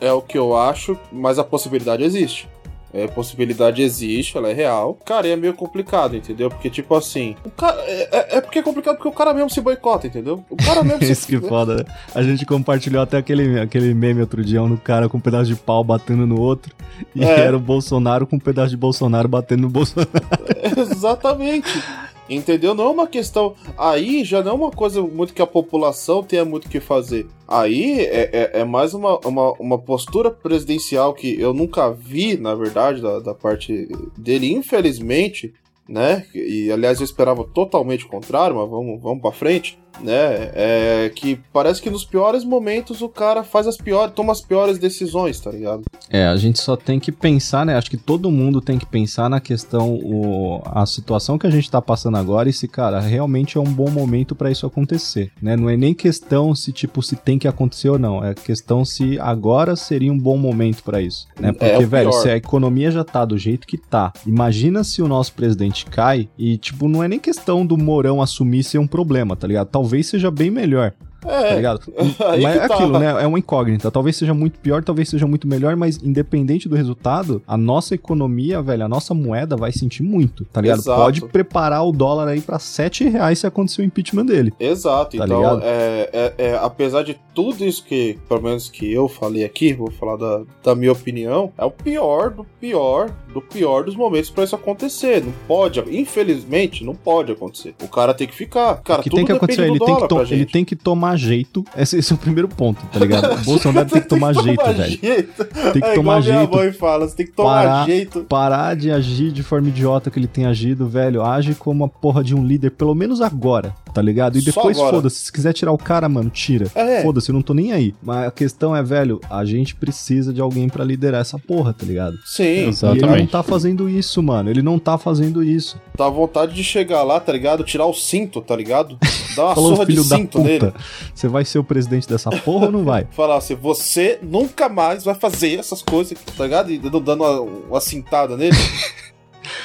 é o que eu acho, mas a possibilidade existe. É, a possibilidade existe, ela é real. Cara, e é meio complicado, entendeu? Porque, tipo assim. O cara, é, é, é porque é complicado porque o cara mesmo se boicota, entendeu? O cara mesmo Isso que foda, né? A gente compartilhou até aquele, aquele meme outro dia, um no cara com um pedaço de pau batendo no outro. E É. era o Bolsonaro com um pedaço de Bolsonaro batendo no Bolsonaro. Exatamente. Entendeu? Não é uma questão. Aí já não é uma coisa muito que a população tenha muito que fazer. Aí é, é, é mais uma, uma, uma postura presidencial que eu nunca vi, na verdade, da, da parte dele, infelizmente, né? E aliás eu esperava totalmente o contrário, mas vamos, vamos pra frente. Né, é que parece que nos piores momentos o cara faz as piores, toma as piores decisões, tá ligado? É, a gente só tem que pensar, né? Acho que todo mundo tem que pensar na questão, o, a situação que a gente tá passando agora e se, cara, realmente é um bom momento pra isso acontecer, né? Não é nem questão se, tipo, se tem que acontecer ou não, é questão se agora seria um bom momento pra isso, né? É Porque, o velho, se a economia já tá do jeito que tá, imagina se o nosso presidente cai e, tipo, não é nem questão do Mourão assumir ser um problema, tá ligado? Talvez seja bem melhor É, tá ligado? mas é tá. aquilo, né? É uma incógnita. Talvez seja muito pior, talvez seja muito melhor, mas independente do resultado, a nossa economia, velho, a nossa moeda vai sentir muito, tá ligado? Exato. Pode preparar o dólar aí pra 7 reais se acontecer o impeachment dele. Exato, Tá então, é, é- é, apesar de tudo isso que, pelo menos que eu falei aqui, vou falar da, da minha opinião, é o pior do pior do pior dos momentos pra isso acontecer. Não pode, infelizmente, não pode acontecer. O cara tem que ficar. Cara, O que tem que acontecer, ele tem que, ele tem que tomar jeito. Esse, esse é o primeiro ponto, tá ligado? O Bolsonaro tem que tomar jeito, velho. jeito. Tem que é tomar igual minha jeito. mãe fala, você tem que tomar Parar. jeito. Parar de agir de forma idiota que ele tem agido, velho. Age como a porra de um líder, pelo menos agora, tá ligado? E depois foda-se. Se quiser tirar o cara, mano, tira. É. Foda-se, eu não tô nem aí. Mas a questão é, velho, a gente precisa de alguém pra liderar essa porra, tá ligado? Sim, E ele não Exatamente. tá fazendo isso, mano. Ele não tá fazendo isso. dá vontade de chegar lá, tá ligado? Tirar o cinto, tá ligado? Dar uma Falou, surra de filho da cinto nele. puta. Você vai ser o presidente dessa porra ou não vai? falar assim, você nunca mais vai fazer essas coisas, tá ligado? E dando dando uma, uma cintada nele.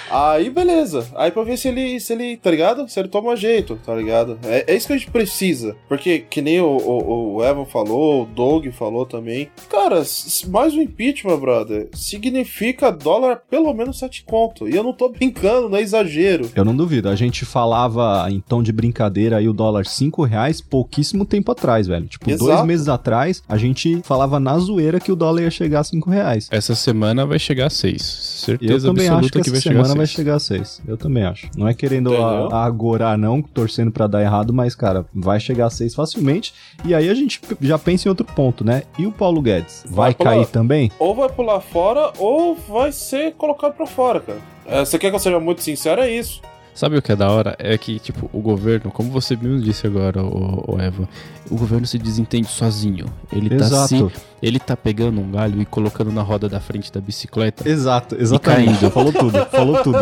Aí, beleza. Aí pra ver se ele, se ele, tá ligado? Se ele toma jeito, tá ligado? É, é isso que a gente precisa. Porque, que nem o, o, o Evan falou, o Doug falou também. Cara, mais um impeachment, brother, significa dólar pelo menos 7 conto. E eu não tô brincando, não é exagero. Eu não duvido. A gente falava em tom de brincadeira aí o dólar 5 reais pouquíssimo tempo atrás, velho. Tipo, Exato. dois meses atrás, a gente falava na zoeira que o dólar ia chegar a 5 reais. Essa semana vai chegar a 6. Eu Certeza também acho absoluta que que, essa vai chegar semana vai 6. chegar a 6. Eu também acho. Não é querendo Entendeu? a- agorar, não, torcendo pra dar errado, mas, cara, vai chegar a 6 facilmente. E aí a gente já pensa em outro ponto, né? E o Paulo Guedes? Vai, Vai pular. cair também? Ou vai pular fora, ou vai ser colocado pra fora, cara. É, você quer que eu seja muito sincero? É isso. Sabe o que é da hora? É que, tipo, o governo, como você mesmo disse agora, o, o Eva, o governo se desentende sozinho. Ele tá Exato. Ele tá pegando um galho e colocando na roda da frente da bicicleta. Exato, exatamente. exatamente. Falou tudo, falou tudo.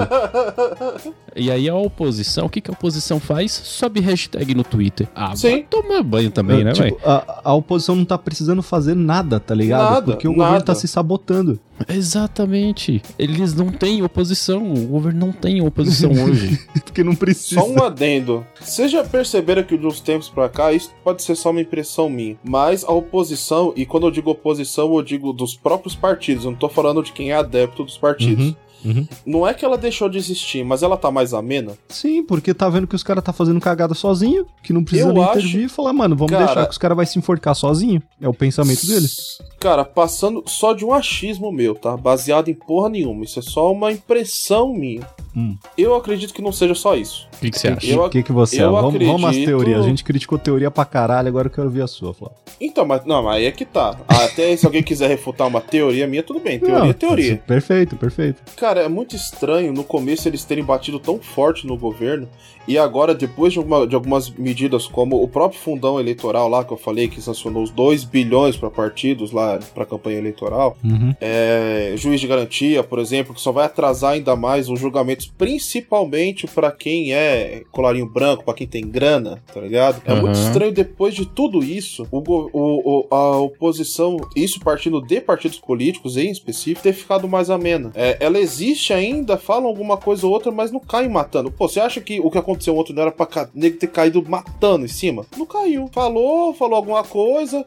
E aí a oposição, o que, que a oposição faz? Sobe hashtag no Twitter. Ah, Sim. vai tomar banho também, né, velho? Tipo, a, a oposição não tá precisando fazer nada, tá ligado? Nada, Porque o nada. governo tá se sabotando. Exatamente. Eles não têm oposição. O governo não tem oposição hoje. Porque não precisa. Só um adendo. Vocês já perceberam que de uns tempos pra cá, isso pode ser só uma impressão minha, mas a oposição, e quando eu digo oposição, eu digo dos próprios partidos, eu não tô falando de quem é adepto dos partidos. Uhum, Uhum. Não é que ela deixou de existir, mas ela tá mais amena? Sim, porque tá vendo que os caras tá fazendo cagada sozinho, que não precisa eu nem acho... intervir e falar, mano, vamos cara... deixar que os caras vai se enforcar sozinho. É o pensamento deles. Cara, passando só de um achismo meu, tá? Baseado em porra nenhuma. Isso é só uma impressão minha. Hum. Eu acredito que não seja só isso. O que, que, você acha? O que, que você acha? Vamos, acredito... vamos às teorias. A gente criticou teoria pra caralho, agora eu quero ver a sua, Flávio. Então, mas não, mas aí é que tá. Até se alguém quiser refutar uma teoria minha, tudo bem. Teoria é teoria. Perfeito, perfeito. Cara, é muito estranho no começo eles terem batido tão forte no governo e agora, depois de, alguma, de algumas medidas, como o próprio fundão eleitoral lá que eu falei, que sancionou os 2 bilhões para partidos lá para campanha eleitoral, uhum. é, juiz de garantia, por exemplo, que só vai atrasar ainda mais os julgamentos, principalmente para quem é colarinho branco, para quem tem grana, tá ligado? É uhum. muito estranho depois de tudo isso, o, o, a oposição, isso partindo de partidos políticos em específico, ter ficado mais amena. É, ela existe ainda, falam alguma coisa ou outra, mas não cai matando. Pô, você acha que o que aconteceu aconteceu ontem não era pra ca... nego ter caído matando em cima. Não caiu. Falou, falou alguma coisa,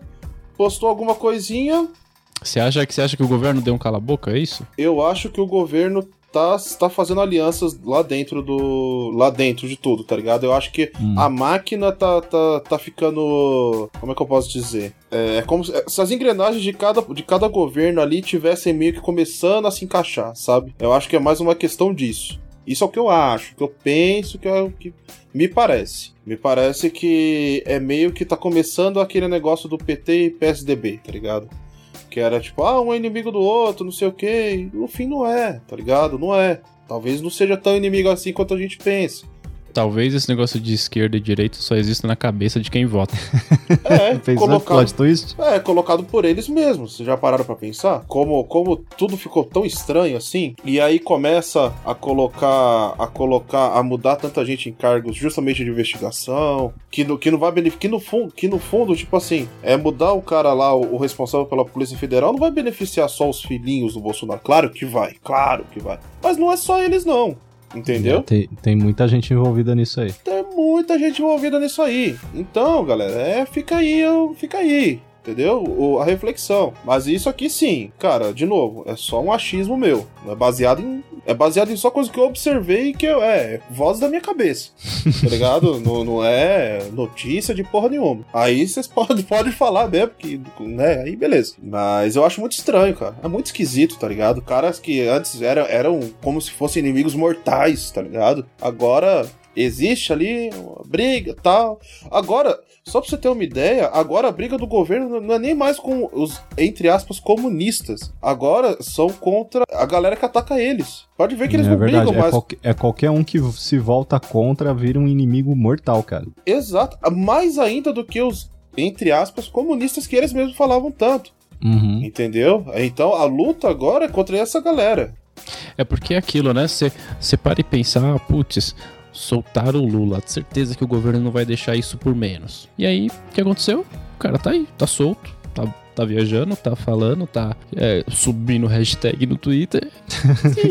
postou alguma coisinha. Você acha que você acha que o governo deu um cala-boca, é isso? Eu acho que o governo tá, tá fazendo alianças lá dentro do. lá dentro de tudo, tá ligado? Eu acho que hum. a máquina tá, tá, tá ficando. Como é que eu posso dizer? É, é como se, se, as engrenagens de cada, de cada governo ali tivessem meio que começando a se encaixar, sabe? Eu acho que é mais uma questão disso. Isso é o que eu acho, que eu penso, que é o que me parece. Me parece que é meio que tá começando aquele negócio do PT e PSDB, tá ligado? Que era tipo, ah, um é inimigo do outro, não sei o que. No fim não é, tá ligado? Não é. Talvez não seja tão inimigo assim quanto a gente pensa. Talvez esse negócio de esquerda e direita só exista na cabeça de quem vota. É, colocado, twist? é, colocado por eles mesmos. Vocês já pararam para pensar? Como, como tudo ficou tão estranho assim? E aí começa a colocar, a colocar, a mudar tanta gente em cargos justamente de investigação, que no, que não vai beneficiar, que no fundo, que no fundo, tipo assim, é mudar o cara lá, o, o responsável pela Polícia Federal, não vai beneficiar só os filhinhos do Bolsonaro. Claro que vai, claro que vai. Mas não é só eles não. Entendeu? Tem, tem muita gente envolvida nisso aí. Tem muita gente envolvida nisso aí. Então, galera, é, fica aí, fica aí entendeu? O, a reflexão. Mas isso aqui sim, cara, de novo, é só um achismo meu. É baseado em. É baseado em só coisa que eu observei e que eu. É, voz da minha cabeça. Tá ligado? não, não é notícia de porra nenhuma. Aí vocês podem pode falar mesmo, que, né? Aí beleza. Mas eu acho muito estranho, cara. É muito esquisito, tá ligado? Caras que antes eram, eram como se fossem inimigos mortais, tá ligado? Agora existe ali uma briga tal. Agora, só pra você ter uma ideia, agora a briga do governo não é nem mais com os, entre aspas, comunistas. Agora são contra a galera que ataca eles. Pode ver que eles é não verdade, brigam é mais. Qualquer, é qualquer um que se volta contra vira um inimigo mortal, cara. Exato. Mais ainda do que os, entre aspas, comunistas que eles mesmos falavam tanto. Uhum. Entendeu? Então a luta agora é contra essa galera. É porque é aquilo, né? Você para e pensar, ah, putz, soltaram o Lula. Certeza que o governo não vai deixar isso por menos. E aí, o que aconteceu? O cara tá aí, tá solto, tá, tá viajando, tá falando, tá é, subindo hashtag no Twitter.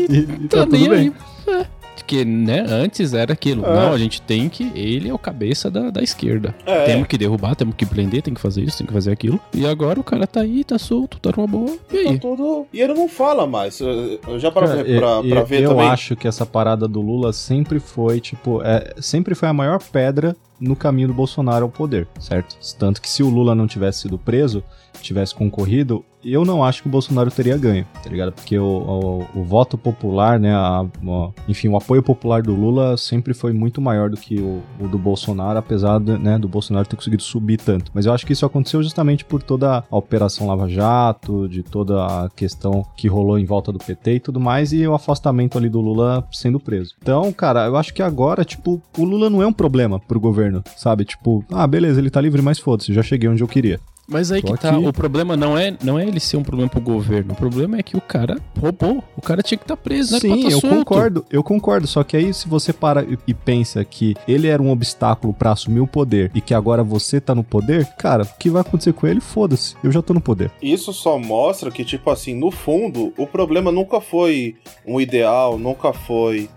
E, e tá, tá nem aí. É. Porque, né, antes era aquilo. É. Não, a gente tem que. Ele é o cabeça da, da esquerda. É. Temos que derrubar, temos que prender, tem que fazer isso, tem que fazer aquilo. E agora o cara tá aí, tá solto, tá numa boa. E aí? Tá todo... E ele não fala mais. Eu já para é, pra, pra ver eu também. Eu acho que essa parada do Lula sempre foi, tipo, é, sempre foi a maior pedra no caminho do Bolsonaro ao poder, certo? Tanto que se o Lula não tivesse sido preso, tivesse concorrido, eu não acho que o Bolsonaro teria ganho, tá ligado? Porque o, o, o voto popular, né, a, a, enfim, o apoio popular do Lula sempre foi muito maior do que o, o, do Bolsonaro, apesar de, né, do Bolsonaro ter conseguido subir tanto. Mas eu acho que isso aconteceu justamente por toda a Operação Lava Jato, de toda a questão que rolou em volta do PT e tudo mais, e o afastamento ali do Lula sendo preso. Então, cara, eu acho que agora, tipo, o Lula não é um problema pro governo, sabe? Tipo, ah, beleza, ele tá livre, mas foda-se, já cheguei onde eu queria. Mas aí Tô que tá, o problema não é, não é ele ser um problema pro governo, o problema é que o cara roubou, o cara tinha que estar tá preso, né? Sim, tá eu solto. concordo, eu concordo, só que aí se você para e pensa que ele era um obstáculo para assumir o poder e que agora você tá no poder, cara, o que vai acontecer com ele? Foda-se, eu já tô no poder. Isso só mostra que, tipo assim, no fundo, o problema nunca foi um ideal, nunca foi...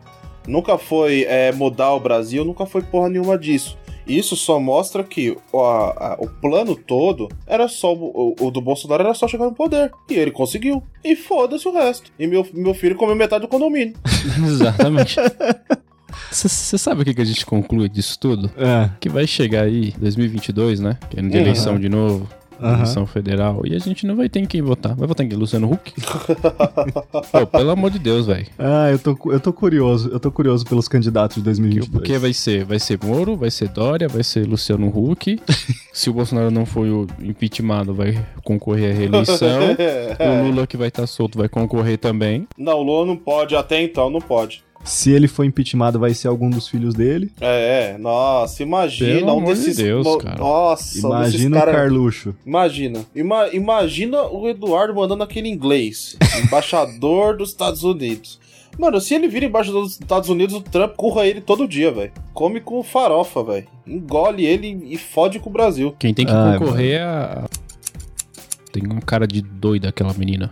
Nunca foi é, mudar o Brasil, nunca foi porra nenhuma disso Isso só mostra que o, a- a- o plano todo era só. O, o do Bolsonaro era só chegar no poder. E ele conseguiu. E foda-se o resto. E meu, meu filho comeu metade do condomínio. Exatamente. Você sabe o que, que a gente conclui disso tudo? É. Que vai chegar aí 2022, né? Que é ano de Uhum. eleição de novo. Eleição federal. E a gente não vai ter em quem votar. Vai votar em quem? Luciano Huck? Pô, pelo amor de Deus, velho. Ah, eu tô, eu tô curioso. Eu tô curioso pelos candidatos de 2022. Porque vai ser, vai ser Moro, vai ser Dória, vai ser Luciano Huck. Se o Bolsonaro não for o impeachmentado, vai concorrer à reeleição. O Lula que vai estar solto vai concorrer também. Não, o Lula não pode, até então não pode. Se ele for impeachmentado, vai ser algum dos filhos dele. É, é, nossa, imagina Pelo um amor de desses. Deus, cara. Nossa, um desses Imagina o cara- Carluxo. Imagina. Ima- imagina o Eduardo mandando aquele inglês. embaixador dos Estados Unidos. Mano, se ele vira embaixador dos Estados Unidos, o Trump curra ele todo dia, velho. Come com farofa, velho. Engole ele e fode com o Brasil. Quem tem que Ai, concorrer é a. Tem uma cara de doida aquela menina.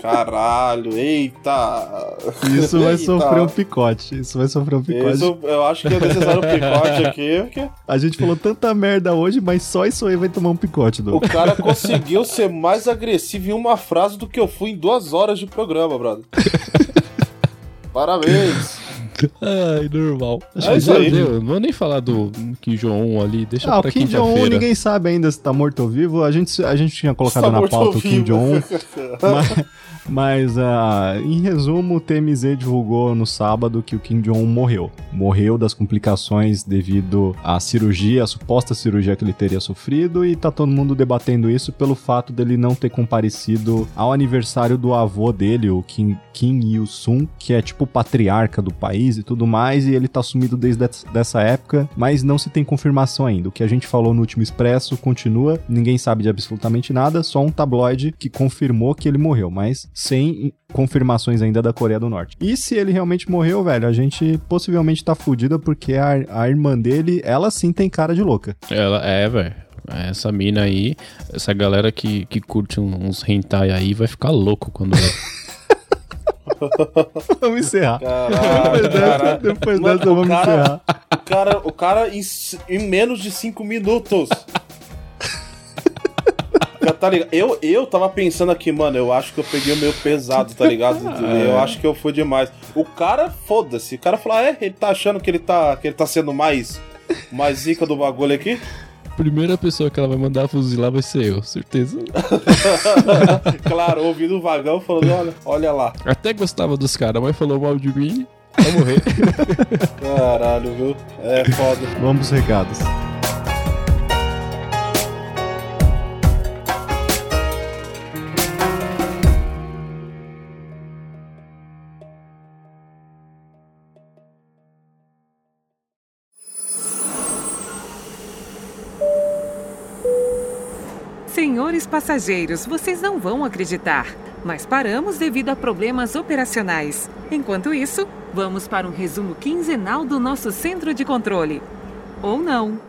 Caralho, eita. Isso vai Eita. sofrer um picote. Isso vai sofrer um picote. Isso, eu acho que é necessário um picote aqui, porque A gente falou tanta merda hoje, mas só isso aí vai tomar um picote, o Doug. cara conseguiu ser mais agressivo em uma frase do que eu fui em duas horas de programa, brother. Parabéns. Ai, normal. É isso aí. Deu, Não vou nem falar do Kim Jong-un ali, deixa Ah, o pra Kim Jong-un ninguém sabe ainda se tá morto ou vivo. A gente, a gente tinha colocado Está na pauta o Kim. Jong-un. mas, mas, ah, em resumo, o TMZ divulgou no sábado que o Kim Jong-un morreu. Morreu das complicações devido à cirurgia, a suposta cirurgia que ele teria sofrido, e tá todo mundo debatendo isso pelo fato dele não ter comparecido ao aniversário do avô dele, o Kim, Kim Il-sung, que é tipo o patriarca do país e tudo mais, e ele tá sumido desde essa- época, mas não se tem confirmação ainda. O que a gente falou no último expresso continua, ninguém sabe de absolutamente nada, só um tabloide que confirmou que ele morreu, mas sem confirmações ainda da Coreia do Norte. E se ele realmente morreu, velho, a gente possivelmente tá fudida porque a, a irmã dele, ela sim tem cara de louca. Ela é, velho. Essa mina aí, essa galera que, que curte uns hentai aí vai ficar louco quando. vamos encerrar. Caralho, Depois dessa, depois Mano, dessa o vamos cara- encerrar. O cara, o cara em, em menos de 5 minutos. Tá ligado? Eu, eu tava pensando aqui, mano, eu acho que eu peguei o meu pesado, tá ligado? Eu acho que eu fui demais. O cara, foda-se. O cara falou, ah, é, ele tá achando que ele tá, que ele tá sendo mais, mais zica do bagulho aqui? Primeira pessoa que ela vai mandar fuzilar vai ser eu, certeza. Claro, ouvindo o vagão falando, olha, olha lá. Até gostava dos caras, mas falou mal de mim, vai morrer. Caralho, viu? É foda. Vamos recados. Passageiros, vocês não vão acreditar, mas paramos devido a problemas operacionais. Enquanto isso, vamos para um resumo quinzenal do nosso centro de controle. Ou não.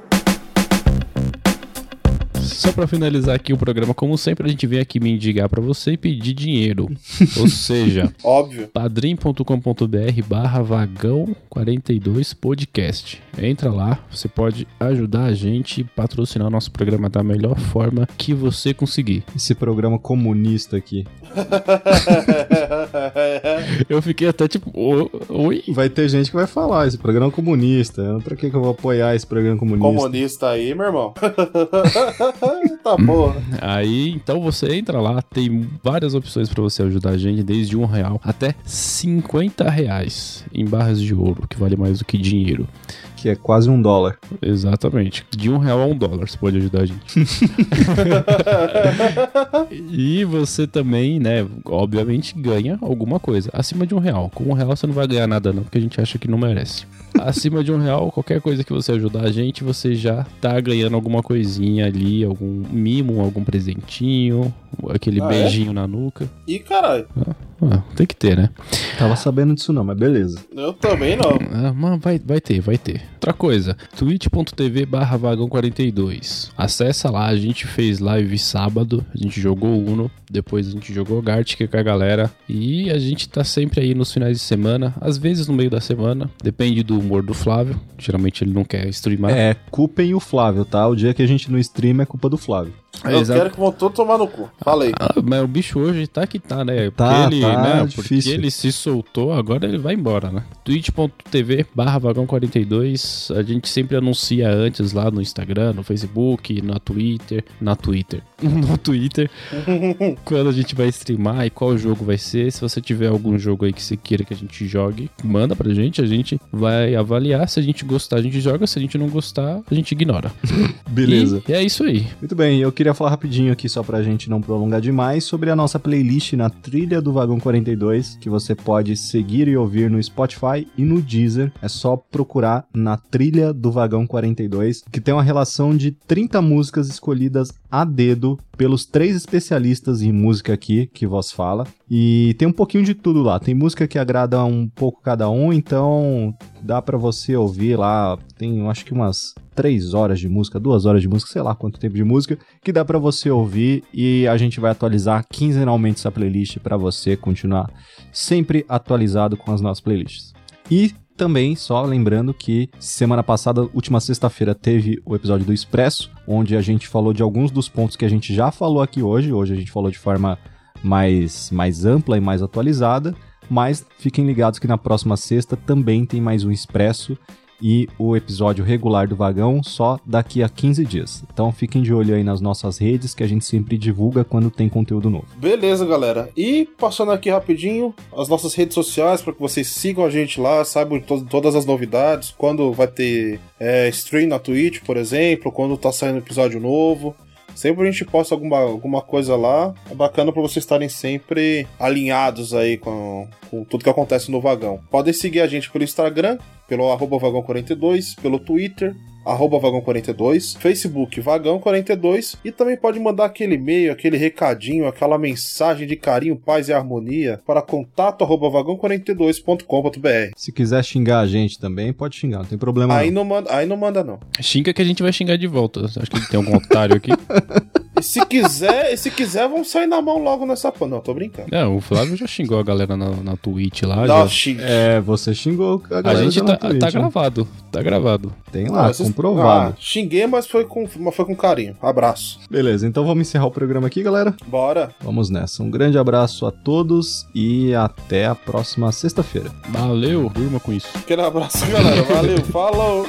Só pra finalizar aqui o programa, como sempre, a gente vem aqui me indigar pra você e pedir dinheiro. Ou seja, Óbvio. padrim.com.br barra vagão 42 podcast. Entra lá, você pode ajudar a gente e patrocinar o nosso programa da melhor forma que você conseguir. Esse programa comunista aqui. Eu fiquei até tipo, "Ô, oi? Vai ter gente que vai falar, esse programa é comunista. Pra que, que eu vou apoiar esse programa comunista? Comunista aí, meu irmão. tá porra. Aí, então você entra lá, tem várias opções pra você ajudar a gente, desde um real até 50 reais em barras de ouro, que vale mais do que dinheiro. Que é quase um dólar. Exatamente. De um real a um dólar você pode ajudar a gente. e você também, né, obviamente ganha alguma coisa. Acima de um real. Com um real você não vai ganhar nada não, porque a gente acha que não merece. Acima de um real, qualquer coisa que você ajudar a gente, você já tá ganhando alguma coisinha ali, algum mimo, algum presentinho, aquele Ah, é? beijinho na nuca. Ih, caralho. Ah, tem que ter, né? Tava sabendo disso não, mas beleza. Eu também não. Ah, mas vai, vai ter, vai ter. Outra coisa, twitch.tv barra vagão 42. Acessa lá, a gente fez live sábado, a gente jogou Uno, depois a gente jogou Gartic com a galera e a gente tá sempre aí nos finais de semana, às vezes no meio da semana, depende do humor do Flávio, geralmente ele não quer streamar. É, culpem o Flávio, tá? O dia que a gente não streama é culpa do Flávio. Eu Exato. quero que vão todos tomar no cu. Falei. Ah, mas o bicho hoje tá que tá, né? Tá, porque ele, tá né? Porque difícil. ele se soltou, agora ele vai embora, né? twitch.tv barra vagão 42. A gente sempre anuncia antes lá no Instagram, no Facebook, na Twitter, na Twitter, no Twitter, quando a gente vai streamar e qual jogo vai ser. Se você tiver algum jogo aí que você queira que a gente jogue, manda pra gente, a gente vai avaliar. Se a gente gostar, a gente joga. Se a gente não gostar, a gente ignora. Beleza. E é isso aí. Muito bem, eu queria falar rapidinho aqui, só pra gente não prolongar demais, sobre a nossa playlist na trilha do Vagão 42, que você pode seguir e ouvir no Spotify e no Deezer. É só procurar na trilha do Vagão 42, que tem uma relação de 30 músicas escolhidas a dedo pelos três especialistas em música aqui, que vos fala. E tem um pouquinho de tudo lá. Tem música que agrada um pouco cada um, então dá pra você ouvir lá. Tem, acho que umas três horas de música, duas horas de música, sei lá quanto tempo de música, que dá pra você ouvir e a gente vai atualizar quinzenalmente essa playlist pra você continuar sempre atualizado com as nossas playlists. E também, só lembrando que semana passada, última sexta-feira, teve o episódio do Expresso, onde a gente falou de alguns dos pontos que a gente já falou aqui hoje. Hoje a gente falou de forma mais, mais ampla e mais atualizada. Mas fiquem ligados que na próxima sexta também tem mais um Expresso e o episódio regular do Vagão só daqui a 15 dias. Então fiquem de olho aí nas nossas redes que a gente sempre divulga quando tem conteúdo novo. Beleza, galera. E passando aqui rapidinho as nossas redes sociais para que vocês sigam a gente lá, saibam to todas as novidades, quando vai ter é, stream na Twitch, por exemplo, quando tá saindo episódio novo. Sempre a gente posta alguma, alguma coisa lá. É bacana para vocês estarem sempre alinhados aí com, com tudo que acontece no vagão. Podem seguir a gente pelo Instagram, pelo arroba vagão42, pelo Twitter, arroba vagão42, Facebook vagão42 e também pode mandar aquele e-mail, aquele recadinho, aquela mensagem de carinho, paz e harmonia para contato arroba vagão42.com.br. Se quiser xingar a gente também, pode xingar, não tem problema Aí não. não manda, aí não manda não. Xinga que a gente vai xingar de volta. Acho que tem algum otário aqui. E se quiser, e se quiser, vamos sair na mão logo nessa pan. Não, tô brincando. Não, o Flávio já xingou a galera na, na Twitch lá. Dá já- xing- É, você xingou a A galera gente já tá, na Twitch, tá né? gravado. Tá gravado. Tem lá, Ah, vocês- comprovado. Ah, xinguei, mas foi com, mas foi com carinho. Abraço. Beleza, então vamos encerrar o programa aqui, galera. Bora. Vamos nessa. Um grande abraço a todos e até a próxima sexta-feira. Valeu, durma com isso. Aquele abraço, galera. Valeu, falou.